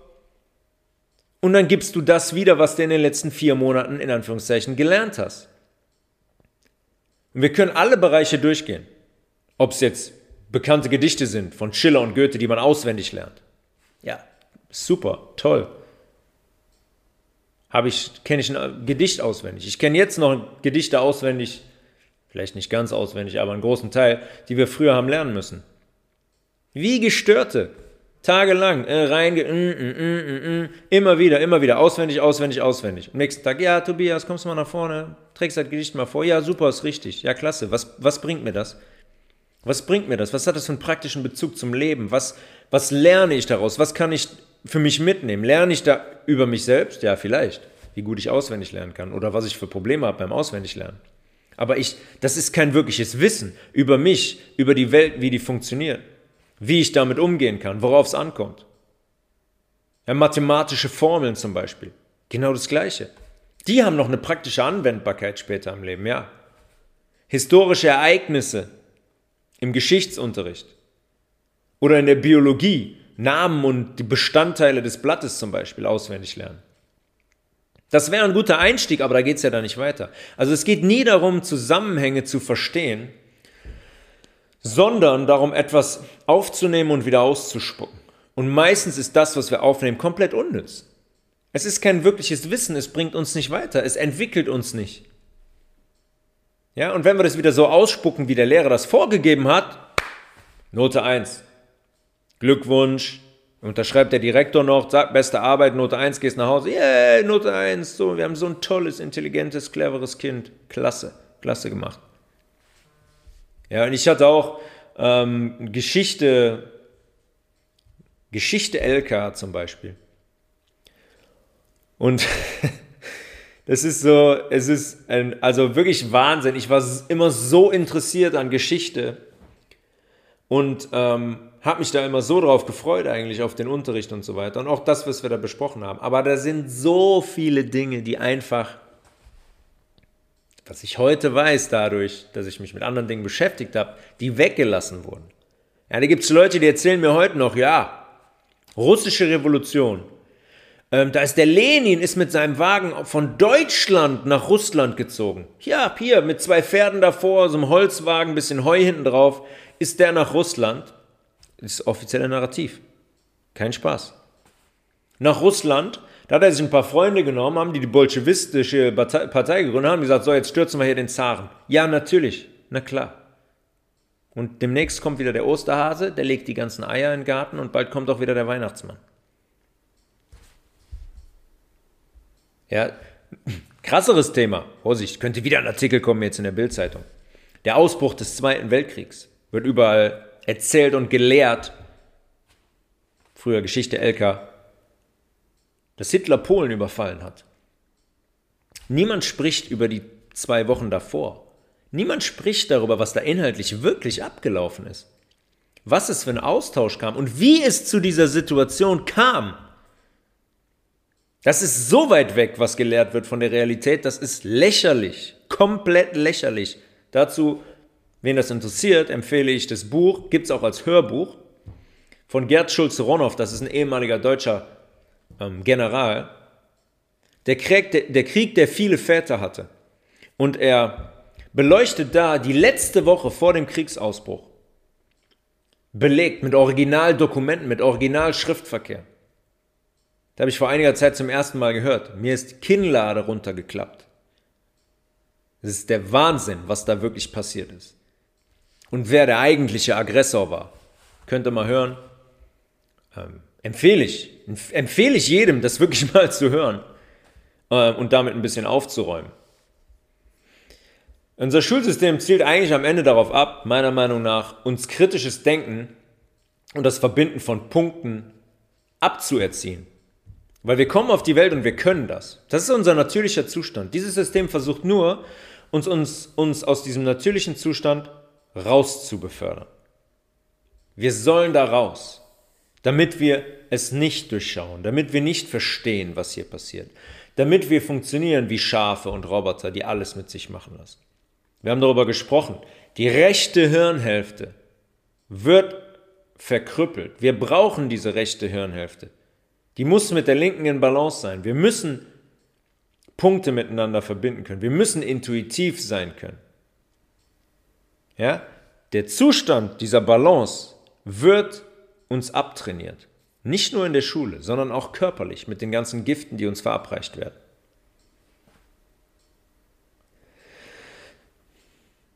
Und dann gibst du das wieder, was du in den letzten vier Monaten in Anführungszeichen gelernt hast. Und wir können alle Bereiche durchgehen. Ob es jetzt bekannte Gedichte sind von Schiller und Goethe, die man auswendig lernt. Ja, super, toll. Habe ich, kenne ich ein Gedicht auswendig. Ich kenne jetzt noch Gedichte auswendig, vielleicht nicht ganz auswendig, aber einen großen Teil, die wir früher haben lernen müssen. Wie gestörte, tagelang äh, reinge, mm, mm, mm, immer wieder, immer wieder, auswendig, auswendig, auswendig. Am nächsten Tag, ja, Tobias, kommst du mal nach vorne, trägst das Gedicht mal vor, ja, super, ist richtig, ja, klasse, was, was bringt mir das? Was bringt mir das? Was hat das für einen praktischen Bezug zum Leben? Was, was lerne ich daraus? Was kann ich für mich mitnehmen? Lerne ich da über mich selbst? Ja, vielleicht. Wie gut ich auswendig lernen kann oder was ich für Probleme habe beim Auswendiglernen. Aber ich, das ist kein wirkliches Wissen über mich, über die Welt, wie die funktioniert, wie ich damit umgehen kann, worauf es ankommt. Ja, mathematische Formeln zum Beispiel, genau das Gleiche. Die haben noch eine praktische Anwendbarkeit später im Leben, ja. Historische Ereignisse im Geschichtsunterricht oder in der Biologie, Namen und die Bestandteile des Blattes zum Beispiel auswendig lernen. Das wäre ein guter Einstieg, aber da geht es ja da nicht weiter. Also es geht nie darum, Zusammenhänge zu verstehen, sondern darum, etwas aufzunehmen und wieder auszuspucken. Und meistens ist das, was wir aufnehmen, komplett unnütz. Es ist kein wirkliches Wissen, es bringt uns nicht weiter, es entwickelt uns nicht. Ja, und wenn wir das wieder so ausspucken, wie der Lehrer das vorgegeben hat, Note 1. Glückwunsch, Unterschreibt der Direktor noch, sagt, beste Arbeit, Note 1, gehst nach Hause, yeah, Note 1, so, wir haben so ein tolles, intelligentes, cleveres Kind. Klasse, klasse gemacht. Ja, und ich hatte auch ähm, Geschichte, Geschichte LK zum Beispiel. Und das ist so, es ist ein, also wirklich Wahnsinn. Ich war immer so interessiert an Geschichte und ähm, habe mich da immer so drauf gefreut eigentlich auf den Unterricht und so weiter und auch das, was wir da besprochen haben. Aber da sind so viele Dinge, die einfach, was ich heute weiß dadurch, dass ich mich mit anderen Dingen beschäftigt habe, die weggelassen wurden. Ja, da gibt es Leute, die erzählen mir heute noch, ja, russische Revolution. Ähm, da ist der Lenin, ist mit seinem Wagen von Deutschland nach Russland gezogen. Ja, hier, mit zwei Pferden davor, so einem Holzwagen, bisschen Heu hinten drauf, ist der nach Russland. Das ist offizielle Narrativ. Kein Spaß. Nach Russland, da hat er sich ein paar Freunde genommen, haben die die bolschewistische Partei gegründet, haben gesagt, so, jetzt stürzen wir hier den Zaren. Ja, natürlich. Na klar. Und demnächst kommt wieder der Osterhase, der legt die ganzen Eier in den Garten und bald kommt auch wieder der Weihnachtsmann. Ja, krasseres Thema. Vorsicht, könnte wieder ein Artikel kommen jetzt in der Bildzeitung. Der Ausbruch des Zweiten Weltkriegs wird überall erzählt und gelehrt. Früher Geschichte LK, dass Hitler Polen überfallen hat. Niemand spricht über die zwei Wochen davor. Niemand spricht darüber, was da inhaltlich wirklich abgelaufen ist. Was es für ein Austausch kam und wie es zu dieser Situation kam. Das ist so weit weg, was gelehrt wird von der Realität, das ist lächerlich, komplett lächerlich. Dazu, wen das interessiert, empfehle ich das Buch, gibt es auch als Hörbuch, von Gerd Schulze-Ronhoff, das ist ein ehemaliger deutscher ähm, General. Der Krieg, der, der Krieg, der viele Väter hatte. Und er beleuchtet da die letzte Woche vor dem Kriegsausbruch. Belegt mit Originaldokumenten, mit Originalschriftverkehr. Da habe ich vor einiger Zeit zum ersten Mal gehört. Mir ist Kinnlade runtergeklappt. Das ist der Wahnsinn, was da wirklich passiert ist. Und wer der eigentliche Aggressor war. Könnt ihr mal hören. Ähm, empfehle ich. Empfehle ich jedem, das wirklich mal zu hören. Äh, und damit ein bisschen aufzuräumen. Unser Schulsystem zielt eigentlich am Ende darauf ab, meiner Meinung nach, uns kritisches Denken und das Verbinden von Punkten abzuerziehen. Weil wir kommen auf die Welt und wir können das. Das ist unser natürlicher Zustand. Dieses System versucht nur, uns, uns, uns aus diesem natürlichen Zustand rauszubefördern. Wir sollen da raus, damit wir es nicht durchschauen, damit wir nicht verstehen, was hier passiert, damit wir funktionieren wie Schafe und Roboter, die alles mit sich machen lassen. Wir haben darüber gesprochen. Die rechte Hirnhälfte wird verkrüppelt. Wir brauchen diese rechte Hirnhälfte. Die muss mit der linken in Balance sein. Wir müssen Punkte miteinander verbinden können. Wir müssen intuitiv sein können. Ja? Der Zustand dieser Balance wird uns abtrainiert. Nicht nur in der Schule, sondern auch körperlich mit den ganzen Giften, die uns verabreicht werden.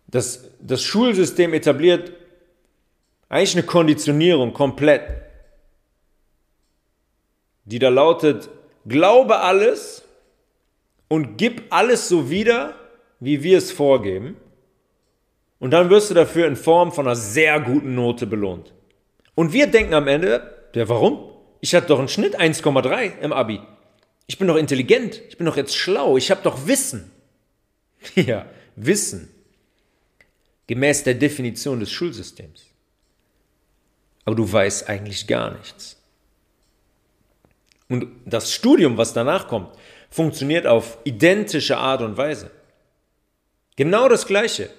Das, das Schulsystem etabliert eigentlich eine Konditionierung komplett die da lautet, glaube alles und gib alles so wieder, wie wir es vorgeben. Und dann wirst du dafür in Form von einer sehr guten Note belohnt. Und wir denken am Ende, ja, warum? Ich hatte doch einen Schnitt 1,3 im Abi. Ich bin doch intelligent, ich bin doch jetzt schlau, ich habe doch Wissen. ja, Wissen. Gemäß der Definition des Schulsystems. Aber du weißt eigentlich gar nichts. Und das Studium, was danach kommt, funktioniert auf identische Art und Weise. Genau das Gleiche.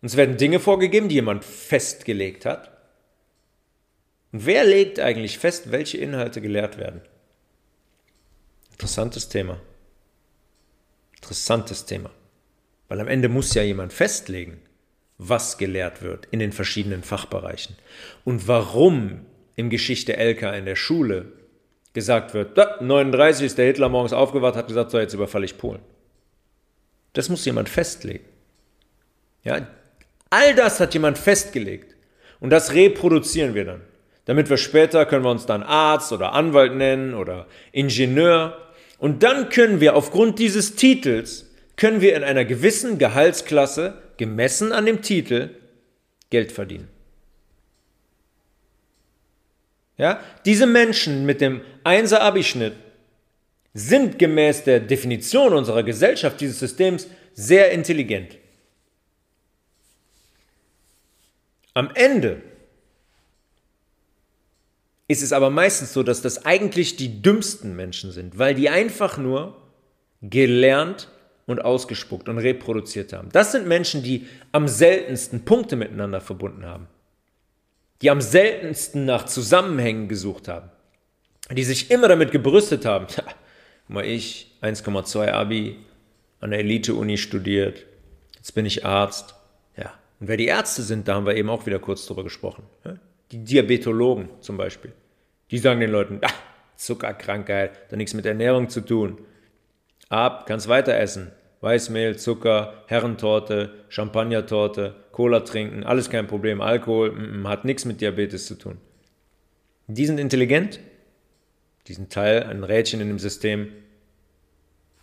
Uns werden Dinge vorgegeben, die jemand festgelegt hat. Und wer legt eigentlich fest, welche Inhalte gelehrt werden? Interessantes Thema. Interessantes Thema. Weil am Ende muss ja jemand festlegen, was gelehrt wird in den verschiedenen Fachbereichen. Und warum im Geschichte LK in der Schule gesagt wird, 39 ist der Hitler morgens aufgewacht, hat gesagt, so jetzt überfalle ich Polen. Das muss jemand festlegen. Ja, all das hat jemand festgelegt. Und das reproduzieren wir dann. Damit wir später können wir uns dann Arzt oder Anwalt nennen oder Ingenieur. Und dann können wir aufgrund dieses Titels, können wir in einer gewissen Gehaltsklasse, gemessen an dem Titel, Geld verdienen. Ja? Diese Menschen mit dem 1er Abischnitt sind gemäß der Definition unserer Gesellschaft dieses Systems sehr intelligent. Am Ende ist es aber meistens so, dass das eigentlich die dümmsten Menschen sind, weil die einfach nur gelernt und ausgespuckt und reproduziert haben. Das sind Menschen, die am seltensten Punkte miteinander verbunden haben die am seltensten nach Zusammenhängen gesucht haben, die sich immer damit gebrüstet haben, ja, mal ich, 1,2 Abi, an der Elite-Uni studiert, jetzt bin ich Arzt. Ja, und wer die Ärzte sind, da haben wir eben auch wieder kurz drüber gesprochen. Die Diabetologen zum Beispiel. Die sagen den Leuten, ah, Zuckerkrankheit, hat nichts mit Ernährung zu tun. Ab, kannst weiter essen. Weißmehl, Zucker, Herrentorte, Champagnertorte, Cola trinken, alles kein Problem. Alkohol mm, hat nichts mit Diabetes zu tun. Die sind intelligent, die sind Teil, ein Rädchen in dem System,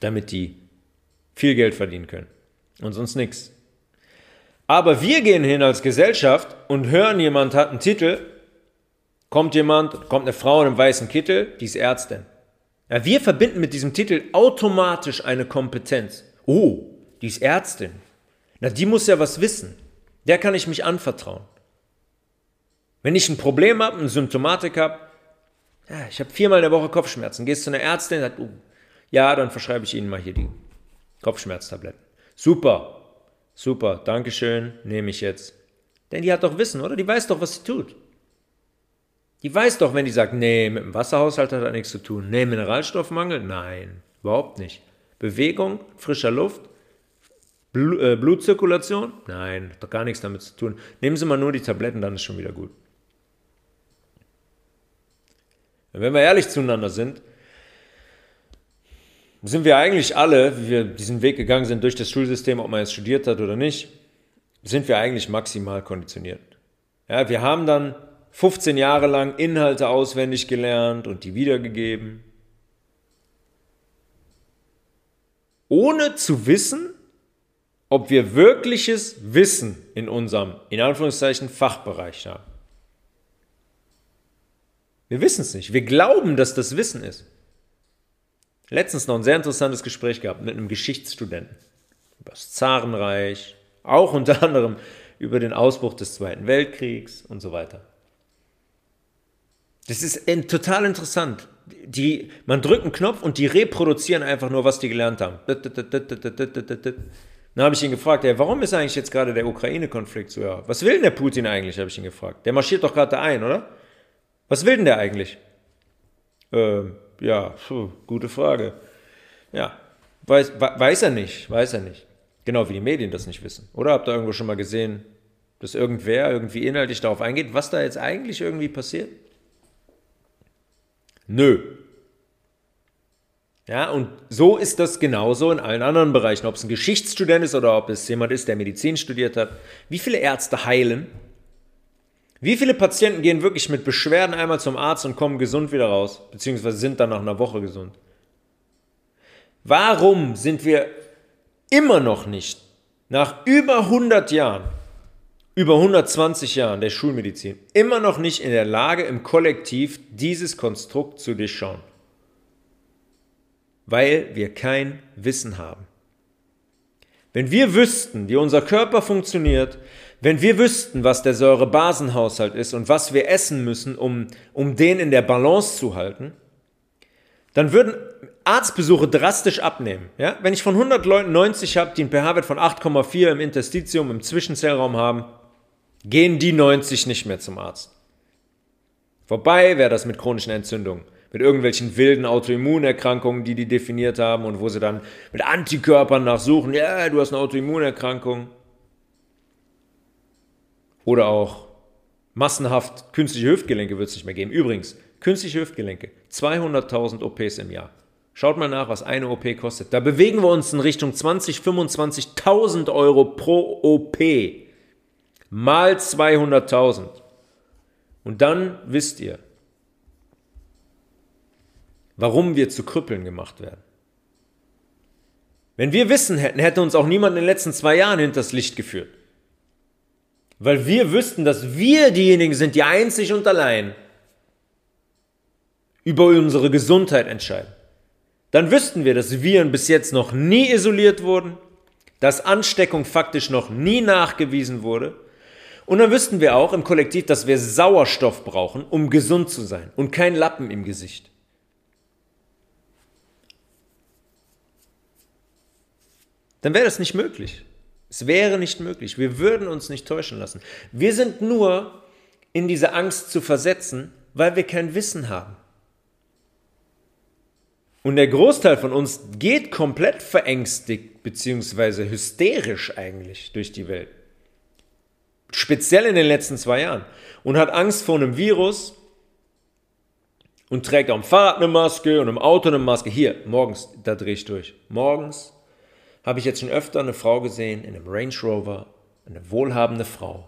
damit die viel Geld verdienen können. Und sonst nichts. Aber wir gehen hin als Gesellschaft und hören, jemand hat einen Titel, kommt jemand, kommt eine Frau in einem weißen Kittel, die ist Ärztin. Ja, wir verbinden mit diesem Titel automatisch eine Kompetenz. Oh, die ist Ärztin. Na, die muss ja was wissen. Der kann ich mich anvertrauen. Wenn ich ein Problem habe, eine Symptomatik habe, ja, ich habe viermal in der Woche Kopfschmerzen, gehst zu einer Ärztin, sagt, oh, ja, dann verschreibe ich Ihnen mal hier die Kopfschmerztabletten. Super, super, Dankeschön, nehme ich jetzt. Denn die hat doch Wissen, oder? Die weiß doch, was sie tut. Die weiß doch, wenn die sagt, nee, mit dem Wasserhaushalt hat das nichts zu tun. Nee, Mineralstoffmangel? Nein, überhaupt nicht. Bewegung, frischer Luft, Bl äh, Blutzirkulation? Nein, hat doch gar nichts damit zu tun. Nehmen Sie mal nur die Tabletten, dann ist schon wieder gut. wenn wir ehrlich zueinander sind, sind wir eigentlich alle, wie wir diesen Weg gegangen sind durch das Schulsystem, ob man jetzt studiert hat oder nicht, sind wir eigentlich maximal konditioniert. Ja, wir haben dann 15 Jahre lang Inhalte auswendig gelernt und die wiedergegeben. Ohne zu wissen, ob wir wirkliches Wissen in unserem, in Anführungszeichen, Fachbereich haben. Wir wissen es nicht. Wir glauben, dass das Wissen ist. Letztens noch ein sehr interessantes Gespräch gehabt mit einem Geschichtsstudenten über das Zarenreich, auch unter anderem über den Ausbruch des Zweiten Weltkriegs und so weiter. Das ist total interessant die, man drückt einen Knopf und die reproduzieren einfach nur, was die gelernt haben. Dann habe ich ihn gefragt, ey, warum ist eigentlich jetzt gerade der Ukraine-Konflikt so? Ja, was will denn der Putin eigentlich, habe ich ihn gefragt. Der marschiert doch gerade ein, oder? Was will denn der eigentlich? Ähm, ja, puh, gute Frage. Ja, weiß, weiß er nicht, weiß er nicht. Genau wie die Medien das nicht wissen. Oder habt ihr irgendwo schon mal gesehen, dass irgendwer irgendwie inhaltlich darauf eingeht, was da jetzt eigentlich irgendwie passiert? Nö. Ja, und so ist das genauso in allen anderen Bereichen, ob es ein Geschichtsstudent ist oder ob es jemand ist, der Medizin studiert hat. Wie viele Ärzte heilen? Wie viele Patienten gehen wirklich mit Beschwerden einmal zum Arzt und kommen gesund wieder raus, beziehungsweise sind dann nach einer Woche gesund? Warum sind wir immer noch nicht nach über 100 Jahren über 120 Jahren der Schulmedizin immer noch nicht in der Lage, im Kollektiv dieses Konstrukt zu durchschauen. Weil wir kein Wissen haben. Wenn wir wüssten, wie unser Körper funktioniert, wenn wir wüssten, was der Säurebasenhaushalt ist und was wir essen müssen, um, um den in der Balance zu halten, dann würden Arztbesuche drastisch abnehmen. Ja? Wenn ich von 100 Leuten 90 habe, die einen pH-Wert von 8,4 im Interstitium, im Zwischenzellraum haben, gehen die 90 nicht mehr zum Arzt. Vorbei wäre das mit chronischen Entzündungen, mit irgendwelchen wilden Autoimmunerkrankungen, die die definiert haben und wo sie dann mit Antikörpern nachsuchen, ja, du hast eine Autoimmunerkrankung. Oder auch massenhaft künstliche Hüftgelenke wird es nicht mehr geben. Übrigens, künstliche Hüftgelenke, 200.000 OPs im Jahr. Schaut mal nach, was eine OP kostet. Da bewegen wir uns in Richtung 20, 25.000 Euro pro OP mal 200.000. Und dann wisst ihr, warum wir zu Krüppeln gemacht werden. Wenn wir Wissen hätten, hätte uns auch niemand in den letzten zwei Jahren hinters Licht geführt. Weil wir wüssten, dass wir diejenigen sind, die einzig und allein über unsere Gesundheit entscheiden. Dann wüssten wir, dass Viren bis jetzt noch nie isoliert wurden, dass Ansteckung faktisch noch nie nachgewiesen wurde und dann wüssten wir auch im Kollektiv, dass wir Sauerstoff brauchen, um gesund zu sein und kein Lappen im Gesicht. Dann wäre das nicht möglich. Es wäre nicht möglich. Wir würden uns nicht täuschen lassen. Wir sind nur in diese Angst zu versetzen, weil wir kein Wissen haben. Und der Großteil von uns geht komplett verängstigt bzw. hysterisch eigentlich durch die Welt. Speziell in den letzten zwei Jahren. Und hat Angst vor einem Virus und trägt dem Fahrrad eine Maske und im Auto eine Maske. Hier, morgens, da drehe ich durch. Morgens habe ich jetzt schon öfter eine Frau gesehen in einem Range Rover, eine wohlhabende Frau,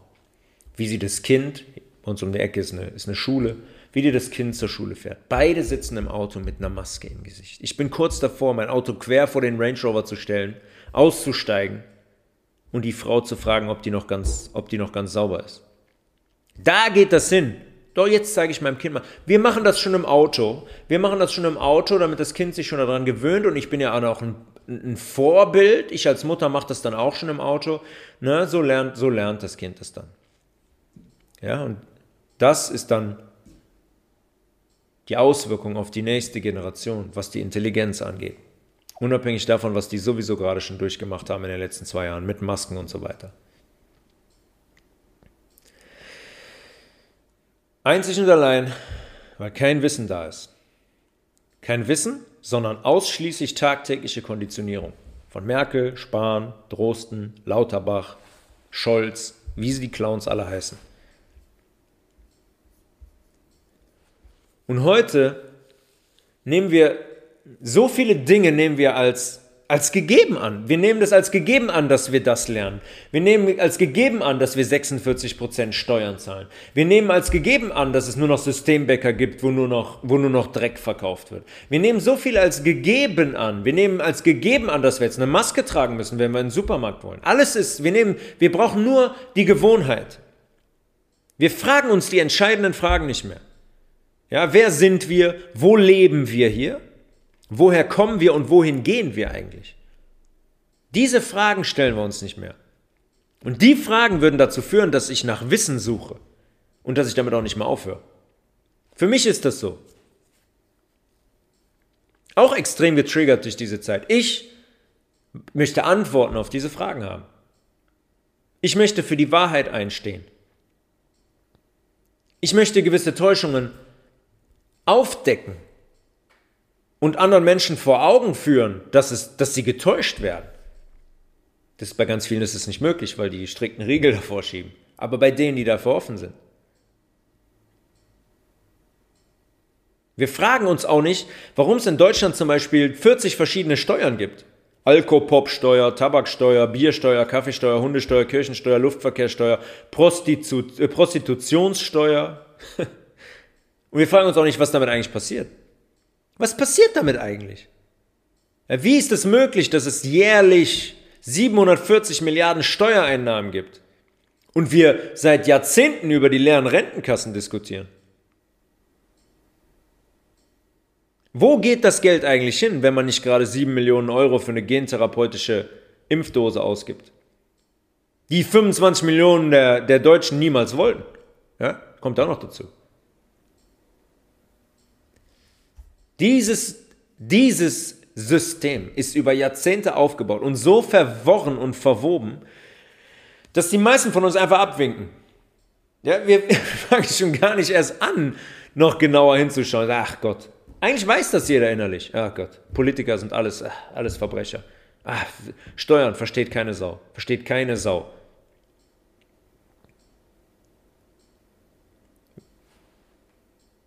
wie sie das Kind, bei uns um die Ecke ist eine, ist eine Schule, wie die das Kind zur Schule fährt. Beide sitzen im Auto mit einer Maske im Gesicht. Ich bin kurz davor, mein Auto quer vor den Range Rover zu stellen, auszusteigen und die Frau zu fragen, ob die noch ganz, ob die noch ganz sauber ist. Da geht das hin. Doch jetzt zeige ich meinem Kind mal. Wir machen das schon im Auto. Wir machen das schon im Auto, damit das Kind sich schon daran gewöhnt. Und ich bin ja auch ein, ein Vorbild. Ich als Mutter mache das dann auch schon im Auto. Ne? So, lernt, so lernt das Kind das dann. Ja, und das ist dann die Auswirkung auf die nächste Generation, was die Intelligenz angeht. Unabhängig davon, was die sowieso gerade schon durchgemacht haben in den letzten zwei Jahren mit Masken und so weiter. Einzig und allein, weil kein Wissen da ist. Kein Wissen, sondern ausschließlich tagtägliche Konditionierung. Von Merkel, Spahn, Drosten, Lauterbach, Scholz, wie sie die Clowns alle heißen. Und heute nehmen wir so viele Dinge nehmen wir als, als gegeben an. Wir nehmen das als gegeben an, dass wir das lernen. Wir nehmen als gegeben an, dass wir 46% Steuern zahlen. Wir nehmen als gegeben an, dass es nur noch Systembäcker gibt, wo nur noch, wo nur noch Dreck verkauft wird. Wir nehmen so viel als gegeben an. Wir nehmen als gegeben an, dass wir jetzt eine Maske tragen müssen, wenn wir in den Supermarkt wollen. Alles ist, wir nehmen, wir brauchen nur die Gewohnheit. Wir fragen uns die entscheidenden Fragen nicht mehr. Ja, wer sind wir? Wo leben wir hier? Woher kommen wir und wohin gehen wir eigentlich? Diese Fragen stellen wir uns nicht mehr. Und die Fragen würden dazu führen, dass ich nach Wissen suche und dass ich damit auch nicht mehr aufhöre. Für mich ist das so. Auch extrem getriggert durch diese Zeit. Ich möchte Antworten auf diese Fragen haben. Ich möchte für die Wahrheit einstehen. Ich möchte gewisse Täuschungen aufdecken und anderen Menschen vor Augen führen, dass, es, dass sie getäuscht werden. Das ist bei ganz vielen ist es nicht möglich, weil die strikten Riegel davor schieben. Aber bei denen, die dafür offen sind. Wir fragen uns auch nicht, warum es in Deutschland zum Beispiel 40 verschiedene Steuern gibt. Alkopopsteuer, Tabaksteuer, Biersteuer, Kaffeesteuer, Hundesteuer, Kirchensteuer, Luftverkehrssteuer, Prostitu äh, Prostitutionssteuer. Und wir fragen uns auch nicht, was damit eigentlich passiert. Was passiert damit eigentlich? Wie ist es möglich, dass es jährlich 740 Milliarden Steuereinnahmen gibt und wir seit Jahrzehnten über die leeren Rentenkassen diskutieren? Wo geht das Geld eigentlich hin, wenn man nicht gerade 7 Millionen Euro für eine gentherapeutische Impfdose ausgibt? Die 25 Millionen der, der Deutschen niemals wollten. Ja, kommt auch noch dazu. Dieses, dieses System ist über Jahrzehnte aufgebaut und so verworren und verwoben, dass die meisten von uns einfach abwinken. Ja, wir fangen schon gar nicht erst an, noch genauer hinzuschauen. Ach Gott, eigentlich weiß das jeder innerlich. Ach Gott, Politiker sind alles, alles Verbrecher. Ach, Steuern versteht keine Sau, versteht keine Sau.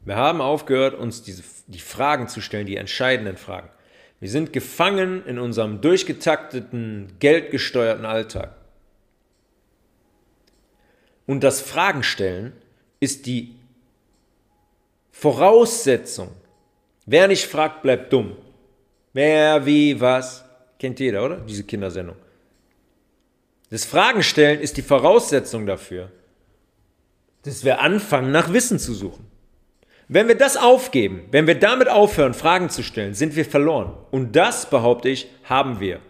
Wir haben aufgehört, uns diese, die Fragen zu stellen, die entscheidenden Fragen. Wir sind gefangen in unserem durchgetakteten, geldgesteuerten Alltag. Und das Fragenstellen ist die Voraussetzung. Wer nicht fragt, bleibt dumm. Wer, wie, was. Kennt jeder, oder? Diese Kindersendung. Das Fragenstellen ist die Voraussetzung dafür, dass wir anfangen, nach Wissen zu suchen. Wenn wir das aufgeben, wenn wir damit aufhören, Fragen zu stellen, sind wir verloren. Und das, behaupte ich, haben wir.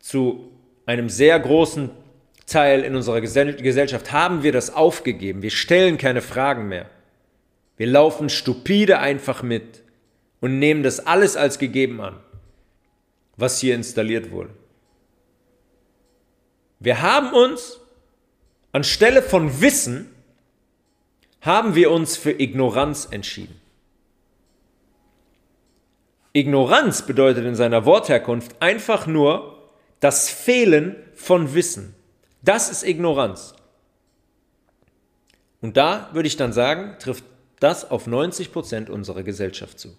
Zu einem sehr großen Teil in unserer Gesellschaft haben wir das aufgegeben. Wir stellen keine Fragen mehr. Wir laufen stupide einfach mit und nehmen das alles als gegeben an, was hier installiert wurde. Wir haben uns anstelle von Wissen haben wir uns für Ignoranz entschieden. Ignoranz bedeutet in seiner Wortherkunft einfach nur das Fehlen von Wissen. Das ist Ignoranz. Und da würde ich dann sagen, trifft das auf 90 Prozent unserer Gesellschaft zu.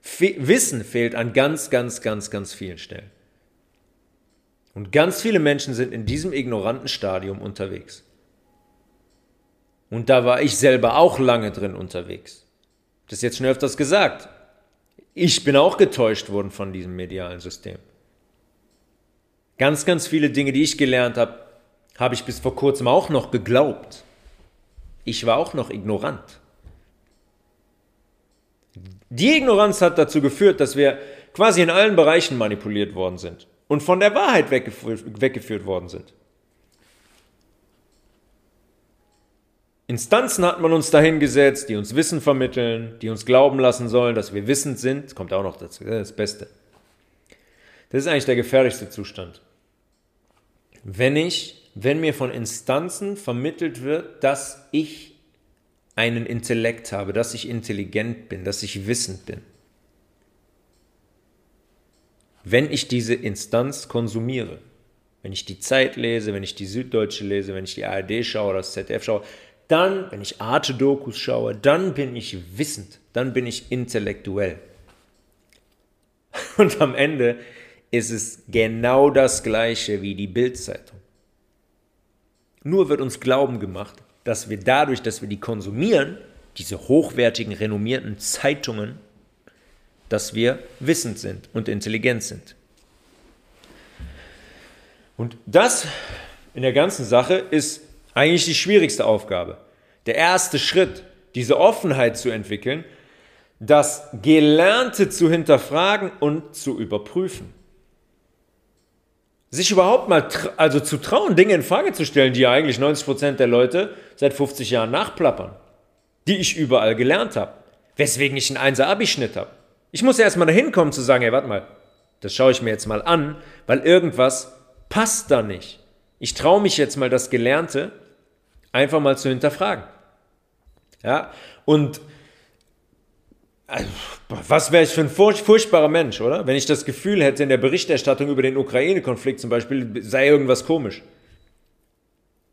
Fe Wissen fehlt an ganz, ganz, ganz, ganz vielen Stellen. Und ganz viele Menschen sind in diesem ignoranten Stadium unterwegs. Und da war ich selber auch lange drin unterwegs. Das ist jetzt schon öfters gesagt. Ich bin auch getäuscht worden von diesem medialen System. Ganz, ganz viele Dinge, die ich gelernt habe, habe ich bis vor kurzem auch noch geglaubt. Ich war auch noch ignorant. Die Ignoranz hat dazu geführt, dass wir quasi in allen Bereichen manipuliert worden sind und von der Wahrheit weggeführt, weggeführt worden sind. Instanzen hat man uns dahingesetzt, die uns Wissen vermitteln, die uns glauben lassen sollen, dass wir wissend sind. Kommt auch noch dazu, das Beste. Das ist eigentlich der gefährlichste Zustand. Wenn ich wenn mir von Instanzen vermittelt wird, dass ich einen Intellekt habe, dass ich intelligent bin, dass ich wissend bin. Wenn ich diese Instanz konsumiere, wenn ich die Zeit lese, wenn ich die Süddeutsche lese, wenn ich die ARD schaue, das ZDF schaue, dann, wenn ich Arte-Dokus schaue, dann bin ich wissend, dann bin ich intellektuell. Und am Ende ist es genau das gleiche wie die Bildzeitung. Nur wird uns Glauben gemacht, dass wir dadurch, dass wir die konsumieren, diese hochwertigen, renommierten Zeitungen, dass wir wissend sind und intelligent sind. Und das in der ganzen Sache ist eigentlich die schwierigste Aufgabe. Der erste Schritt, diese Offenheit zu entwickeln, das Gelernte zu hinterfragen und zu überprüfen sich überhaupt mal also zu trauen, Dinge in Frage zu stellen, die ja eigentlich 90% der Leute seit 50 Jahren nachplappern, die ich überall gelernt habe, weswegen ich einen 1er Abischnitt habe. Ich muss ja erstmal dahin kommen zu sagen, hey, warte mal, das schaue ich mir jetzt mal an, weil irgendwas passt da nicht. Ich traue mich jetzt mal das Gelernte einfach mal zu hinterfragen. Ja, und also, was wäre ich für ein furchtbarer Mensch, oder? Wenn ich das Gefühl hätte, in der Berichterstattung über den Ukraine-Konflikt zum Beispiel sei irgendwas komisch.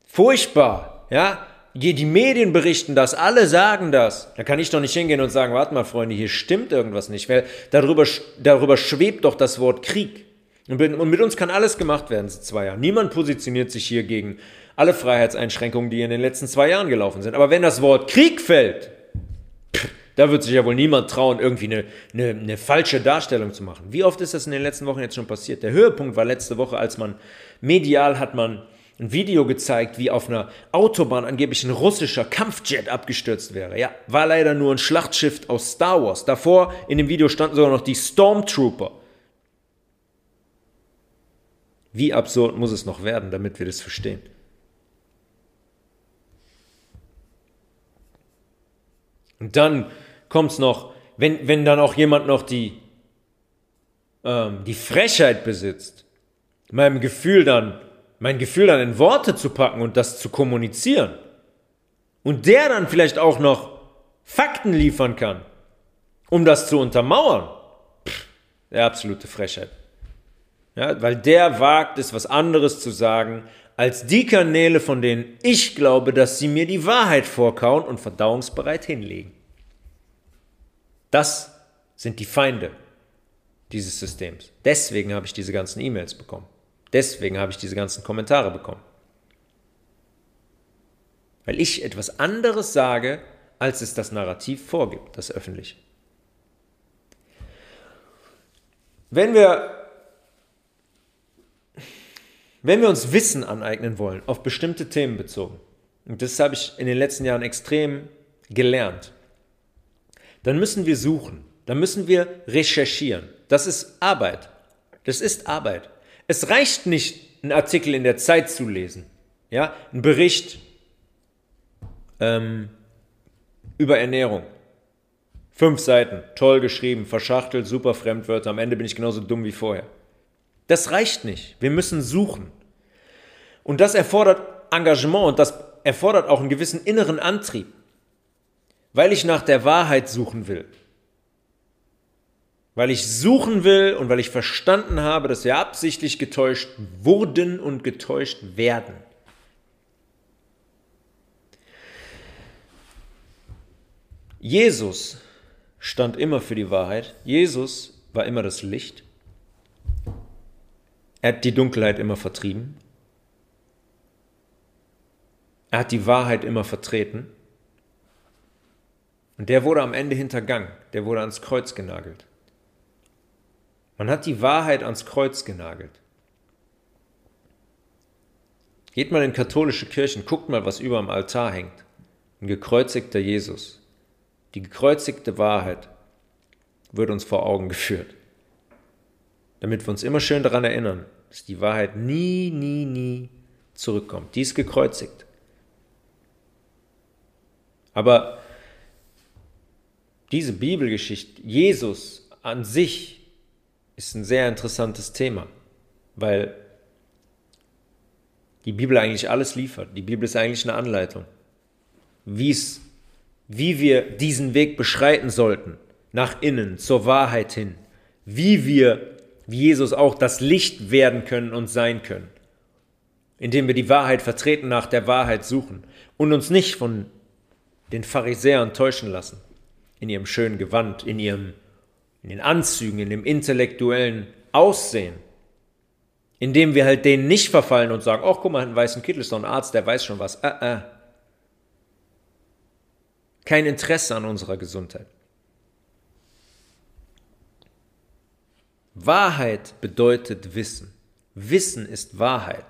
Furchtbar, ja? Die Medien berichten das, alle sagen das. Da kann ich doch nicht hingehen und sagen, warte mal, Freunde, hier stimmt irgendwas nicht, weil darüber, darüber schwebt doch das Wort Krieg. Und mit uns kann alles gemacht werden zwei Jahren. Niemand positioniert sich hier gegen alle Freiheitseinschränkungen, die in den letzten zwei Jahren gelaufen sind. Aber wenn das Wort Krieg fällt, da wird sich ja wohl niemand trauen, irgendwie eine, eine, eine, falsche Darstellung zu machen. Wie oft ist das in den letzten Wochen jetzt schon passiert? Der Höhepunkt war letzte Woche, als man medial hat man ein Video gezeigt, wie auf einer Autobahn angeblich ein russischer Kampfjet abgestürzt wäre. Ja, war leider nur ein Schlachtschiff aus Star Wars. Davor in dem Video standen sogar noch die Stormtrooper. Wie absurd muss es noch werden, damit wir das verstehen? Und dann kommt es noch, wenn, wenn dann auch jemand noch die, ähm, die Frechheit besitzt, meinem Gefühl dann, mein Gefühl dann in Worte zu packen und das zu kommunizieren. Und der dann vielleicht auch noch Fakten liefern kann, um das zu untermauern. Pff, der absolute Frechheit. Ja, weil der wagt es, was anderes zu sagen, als die Kanäle, von denen ich glaube, dass sie mir die Wahrheit vorkauen und verdauungsbereit hinlegen. Das sind die Feinde dieses Systems. Deswegen habe ich diese ganzen E-Mails bekommen. Deswegen habe ich diese ganzen Kommentare bekommen. Weil ich etwas anderes sage, als es das Narrativ vorgibt, das öffentliche. Wenn wir wenn wir uns Wissen aneignen wollen, auf bestimmte Themen bezogen, und das habe ich in den letzten Jahren extrem gelernt, dann müssen wir suchen, dann müssen wir recherchieren. Das ist Arbeit. Das ist Arbeit. Es reicht nicht, einen Artikel in der Zeit zu lesen, ja, einen Bericht ähm, über Ernährung. Fünf Seiten, toll geschrieben, verschachtelt, super Fremdwörter, am Ende bin ich genauso dumm wie vorher. Das reicht nicht. Wir müssen suchen. Und das erfordert Engagement und das erfordert auch einen gewissen inneren Antrieb. weil ich nach der Wahrheit suchen will. Weil ich suchen will und weil ich verstanden habe, dass wir absichtlich getäuscht wurden und getäuscht werden. Jesus stand immer für die Wahrheit. Jesus war immer das Licht. Er hat die Dunkelheit immer vertrieben. Er hat die Wahrheit immer vertreten. Und der wurde am Ende hintergangen. Der wurde ans Kreuz genagelt. Man hat die Wahrheit ans Kreuz genagelt. Geht mal in katholische Kirchen, guckt mal, was über dem Altar hängt. Ein gekreuzigter Jesus. Die gekreuzigte Wahrheit wird uns vor Augen geführt. Damit wir uns immer schön daran erinnern, dass die Wahrheit nie, nie, nie zurückkommt. Die ist gekreuzigt. Aber diese Bibelgeschichte, Jesus an sich, ist ein sehr interessantes Thema, weil die Bibel eigentlich alles liefert. Die Bibel ist eigentlich eine Anleitung, wie es, wie wir diesen Weg beschreiten sollten, nach innen, zur Wahrheit hin, wie wir, wie Jesus auch, das Licht werden können und sein können, indem wir die Wahrheit vertreten, nach der Wahrheit suchen und uns nicht von den Pharisäern täuschen lassen, in ihrem schönen Gewand, in ihrem in den Anzügen, in dem intellektuellen Aussehen, indem wir halt denen nicht verfallen und sagen, ach guck mal, ein weißen Kittel ist doch ein Arzt, der weiß schon was. Äh, äh. Kein Interesse an unserer Gesundheit. Wahrheit bedeutet Wissen. Wissen ist Wahrheit.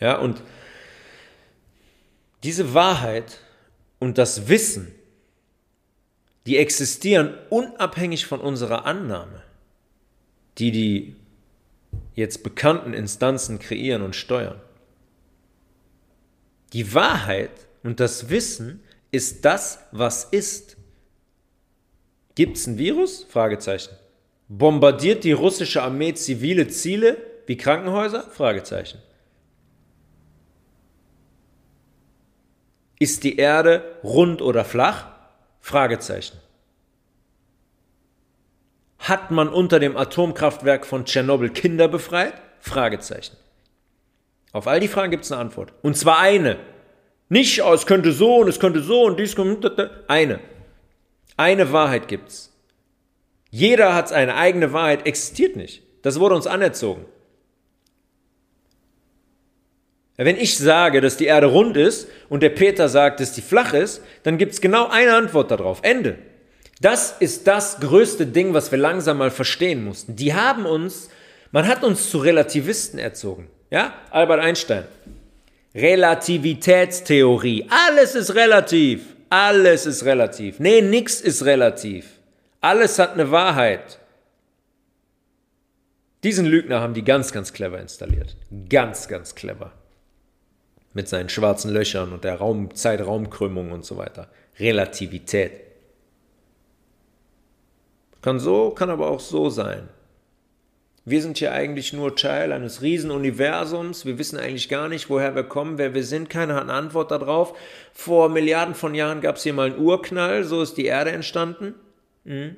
Ja, und diese Wahrheit und das Wissen die existieren unabhängig von unserer Annahme, die die jetzt bekannten Instanzen kreieren und steuern. Die Wahrheit und das Wissen ist das, was ist. Gibt es ein Virus? Fragezeichen. Bombardiert die russische Armee zivile Ziele wie Krankenhäuser? Fragezeichen. Ist die Erde rund oder flach? Fragezeichen. Hat man unter dem Atomkraftwerk von Tschernobyl Kinder befreit? Fragezeichen. Auf all die Fragen gibt es eine Antwort. Und zwar eine. Nicht, oh, es könnte so und es könnte so und dies könnte. Eine. Eine Wahrheit gibt's. Jeder hat eine eigene Wahrheit, existiert nicht. Das wurde uns anerzogen. Wenn ich sage, dass die Erde rund ist und der Peter sagt, dass die flach ist, dann gibt es genau eine Antwort darauf. Ende. Das ist das größte Ding, was wir langsam mal verstehen mussten. Die haben uns, man hat uns zu Relativisten erzogen. Ja? Albert Einstein. Relativitätstheorie. Alles ist relativ. Alles ist relativ. Nee, nichts ist relativ. Alles hat eine Wahrheit. Diesen Lügner haben die ganz, ganz clever installiert. Ganz, ganz clever mit seinen schwarzen Löchern und der Raum, Zeitraumkrümmung und so weiter. Relativität. Kann so, kann aber auch so sein. Wir sind hier eigentlich nur Teil eines Riesenuniversums. Wir wissen eigentlich gar nicht, woher wir kommen, wer wir sind. Keiner hat eine Antwort darauf. Vor Milliarden von Jahren gab es hier mal einen Urknall, so ist die Erde entstanden. Mhm.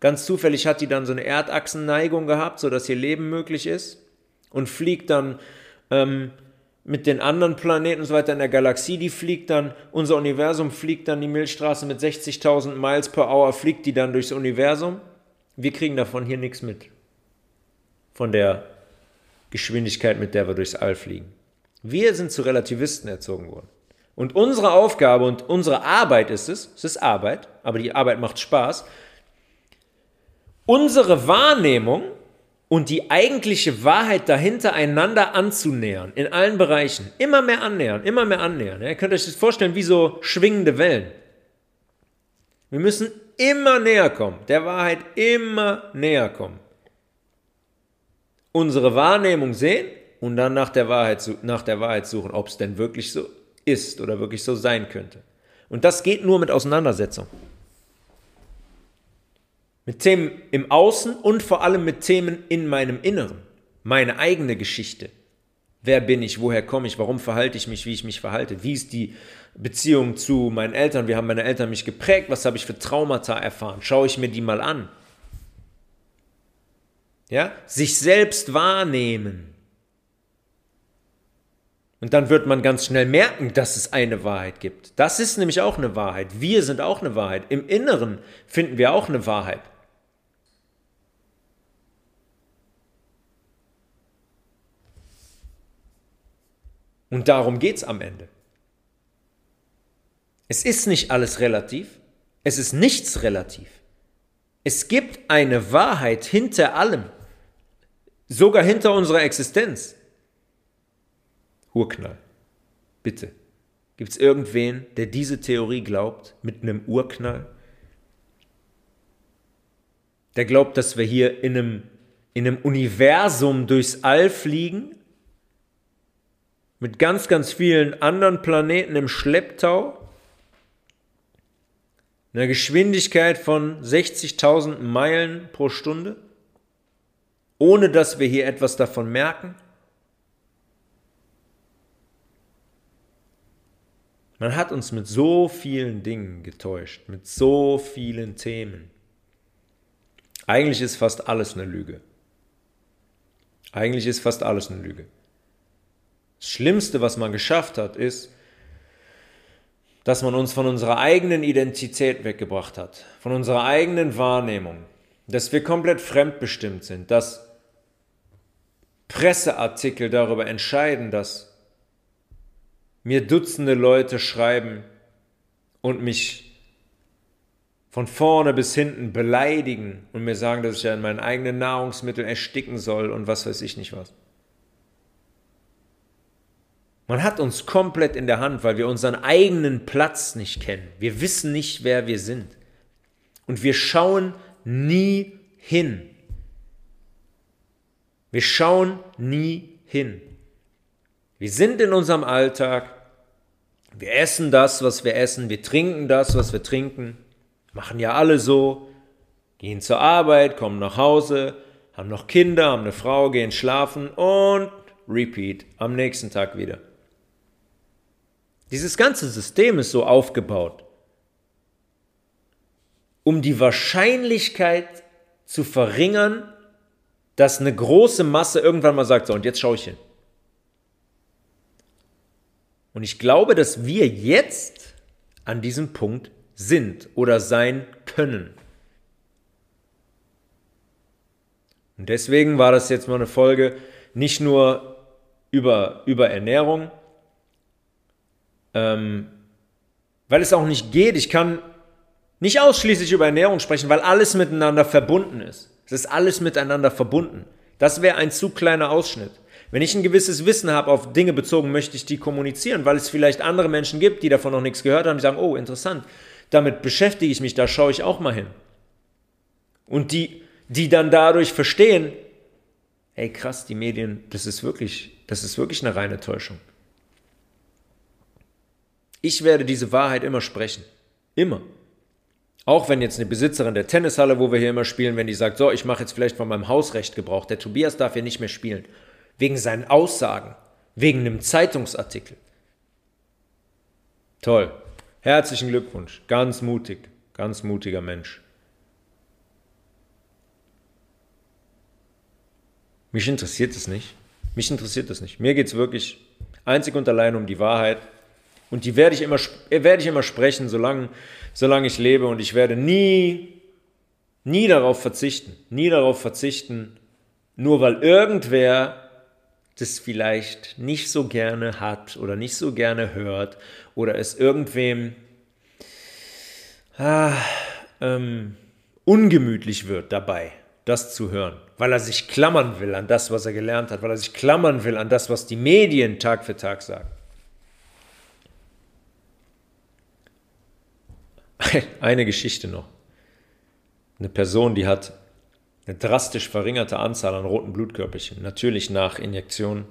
Ganz zufällig hat die dann so eine Erdachsenneigung gehabt, sodass hier Leben möglich ist und fliegt dann ähm, mit den anderen Planeten und so weiter in der Galaxie, die fliegt dann, unser Universum fliegt dann die Milchstraße mit 60.000 Miles per Hour, fliegt die dann durchs Universum. Wir kriegen davon hier nichts mit. Von der Geschwindigkeit, mit der wir durchs All fliegen. Wir sind zu Relativisten erzogen worden. Und unsere Aufgabe und unsere Arbeit ist es, es ist Arbeit, aber die Arbeit macht Spaß, unsere Wahrnehmung und die eigentliche Wahrheit dahinter einander anzunähern, in allen Bereichen. Immer mehr annähern, immer mehr annähern. Ihr könnt euch das vorstellen wie so schwingende Wellen. Wir müssen immer näher kommen, der Wahrheit immer näher kommen. Unsere Wahrnehmung sehen und dann nach der Wahrheit, nach der Wahrheit suchen, ob es denn wirklich so ist oder wirklich so sein könnte. Und das geht nur mit Auseinandersetzung. Mit Themen im Außen und vor allem mit Themen in meinem Inneren. Meine eigene Geschichte. Wer bin ich? Woher komme ich? Warum verhalte ich mich, wie ich mich verhalte? Wie ist die Beziehung zu meinen Eltern? Wie haben meine Eltern mich geprägt? Was habe ich für Traumata erfahren? Schaue ich mir die mal an. Ja? Sich selbst wahrnehmen. Und dann wird man ganz schnell merken, dass es eine Wahrheit gibt. Das ist nämlich auch eine Wahrheit. Wir sind auch eine Wahrheit. Im Inneren finden wir auch eine Wahrheit. Und darum geht es am Ende. Es ist nicht alles relativ, es ist nichts relativ. Es gibt eine Wahrheit hinter allem, sogar hinter unserer Existenz. Urknall. Bitte. Gibt es irgendwen, der diese Theorie glaubt, mit einem Urknall? Der glaubt, dass wir hier in einem, in einem Universum durchs All fliegen mit ganz, ganz vielen anderen Planeten im Schlepptau, einer Geschwindigkeit von 60.000 Meilen pro Stunde, ohne dass wir hier etwas davon merken. Man hat uns mit so vielen Dingen getäuscht, mit so vielen Themen. Eigentlich ist fast alles eine Lüge. Eigentlich ist fast alles eine Lüge. Das Schlimmste, was man geschafft hat, ist, dass man uns von unserer eigenen Identität weggebracht hat, von unserer eigenen Wahrnehmung, dass wir komplett fremdbestimmt sind, dass Presseartikel darüber entscheiden, dass mir Dutzende Leute schreiben und mich von vorne bis hinten beleidigen und mir sagen, dass ich ja in meinen eigenen Nahrungsmitteln ersticken soll und was weiß ich nicht was. Man hat uns komplett in der Hand, weil wir unseren eigenen Platz nicht kennen. Wir wissen nicht, wer wir sind. Und wir schauen nie hin. Wir schauen nie hin. Wir sind in unserem Alltag. Wir essen das, was wir essen. Wir trinken das, was wir trinken. Machen ja alle so. Gehen zur Arbeit, kommen nach Hause, haben noch Kinder, haben eine Frau, gehen schlafen und repeat am nächsten Tag wieder. Dieses ganze System ist so aufgebaut, um die Wahrscheinlichkeit zu verringern, dass eine große Masse irgendwann mal sagt, so, und jetzt schaue ich hin. Und ich glaube, dass wir jetzt an diesem Punkt sind oder sein können. Und deswegen war das jetzt mal eine Folge nicht nur über, über Ernährung, ähm, weil es auch nicht geht. Ich kann nicht ausschließlich über Ernährung sprechen, weil alles miteinander verbunden ist. Es ist alles miteinander verbunden. Das wäre ein zu kleiner Ausschnitt. Wenn ich ein gewisses Wissen habe auf Dinge bezogen, möchte ich die kommunizieren, weil es vielleicht andere Menschen gibt, die davon noch nichts gehört haben, die sagen, oh, interessant, damit beschäftige ich mich, da schaue ich auch mal hin. Und die, die dann dadurch verstehen, hey krass, die Medien, das ist wirklich, das ist wirklich eine reine Täuschung. Ich werde diese Wahrheit immer sprechen. Immer. Auch wenn jetzt eine Besitzerin der Tennishalle, wo wir hier immer spielen, wenn die sagt, so, ich mache jetzt vielleicht von meinem Hausrecht Gebrauch, der Tobias darf hier nicht mehr spielen. Wegen seinen Aussagen, wegen einem Zeitungsartikel. Toll. Herzlichen Glückwunsch. Ganz mutig. Ganz mutiger Mensch. Mich interessiert es nicht. Mich interessiert es nicht. Mir geht es wirklich einzig und allein um die Wahrheit. Und die werde ich immer, werde ich immer sprechen, solange, solange ich lebe. Und ich werde nie, nie darauf verzichten, nie darauf verzichten, nur weil irgendwer das vielleicht nicht so gerne hat oder nicht so gerne hört oder es irgendwem ah, ähm, ungemütlich wird dabei, das zu hören, weil er sich klammern will an das, was er gelernt hat, weil er sich klammern will an das, was die Medien Tag für Tag sagen. Eine Geschichte noch. Eine Person, die hat eine drastisch verringerte Anzahl an roten Blutkörperchen, natürlich nach Injektion.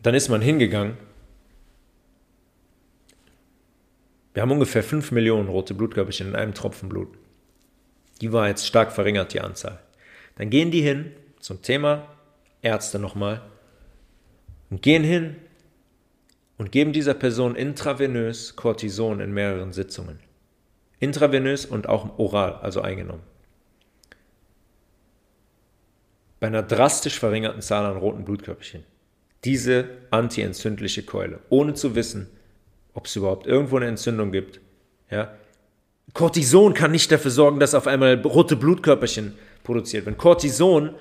Dann ist man hingegangen. Wir haben ungefähr 5 Millionen rote Blutkörperchen in einem Tropfen Blut. Die war jetzt stark verringert, die Anzahl. Dann gehen die hin zum Thema, Ärzte nochmal, und gehen hin und geben dieser Person intravenös Cortison in mehreren Sitzungen. Intravenös und auch oral, also eingenommen. Bei einer drastisch verringerten Zahl an roten Blutkörperchen. Diese antientzündliche Keule, ohne zu wissen, ob es überhaupt irgendwo eine Entzündung gibt. Ja? Cortison kann nicht dafür sorgen, dass auf einmal rote Blutkörperchen produziert werden. Cortison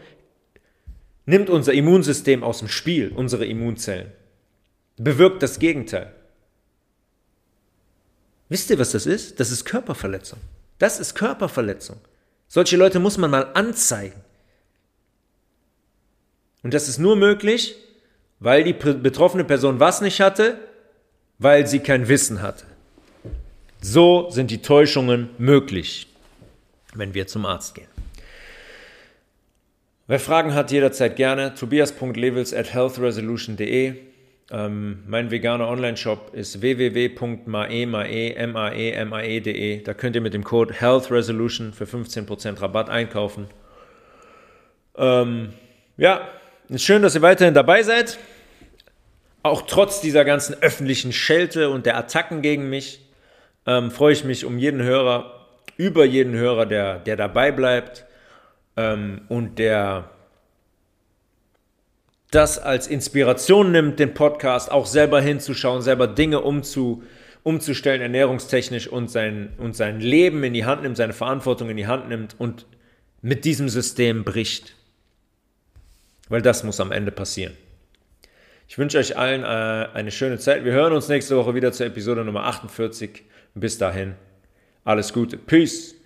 nimmt unser Immunsystem aus dem Spiel, unsere Immunzellen bewirkt das Gegenteil. Wisst ihr, was das ist? Das ist Körperverletzung. Das ist Körperverletzung. Solche Leute muss man mal anzeigen. Und das ist nur möglich, weil die betroffene Person was nicht hatte? Weil sie kein Wissen hatte. So sind die Täuschungen möglich, wenn wir zum Arzt gehen. Wer Fragen hat, jederzeit gerne. tobias.levels at healthresolution.de ähm, mein veganer Online-Shop ist www.mae.de. Da könnt ihr mit dem Code Health Resolution für 15% Rabatt einkaufen. Ähm, ja, ist schön, dass ihr weiterhin dabei seid. Auch trotz dieser ganzen öffentlichen Schelte und der Attacken gegen mich ähm, freue ich mich um jeden Hörer, über jeden Hörer, der, der dabei bleibt ähm, und der das als Inspiration nimmt, den Podcast auch selber hinzuschauen, selber Dinge umzu, umzustellen, ernährungstechnisch und sein, und sein Leben in die Hand nimmt, seine Verantwortung in die Hand nimmt und mit diesem System bricht. Weil das muss am Ende passieren. Ich wünsche euch allen äh, eine schöne Zeit. Wir hören uns nächste Woche wieder zur Episode Nummer 48. Bis dahin, alles Gute. Peace.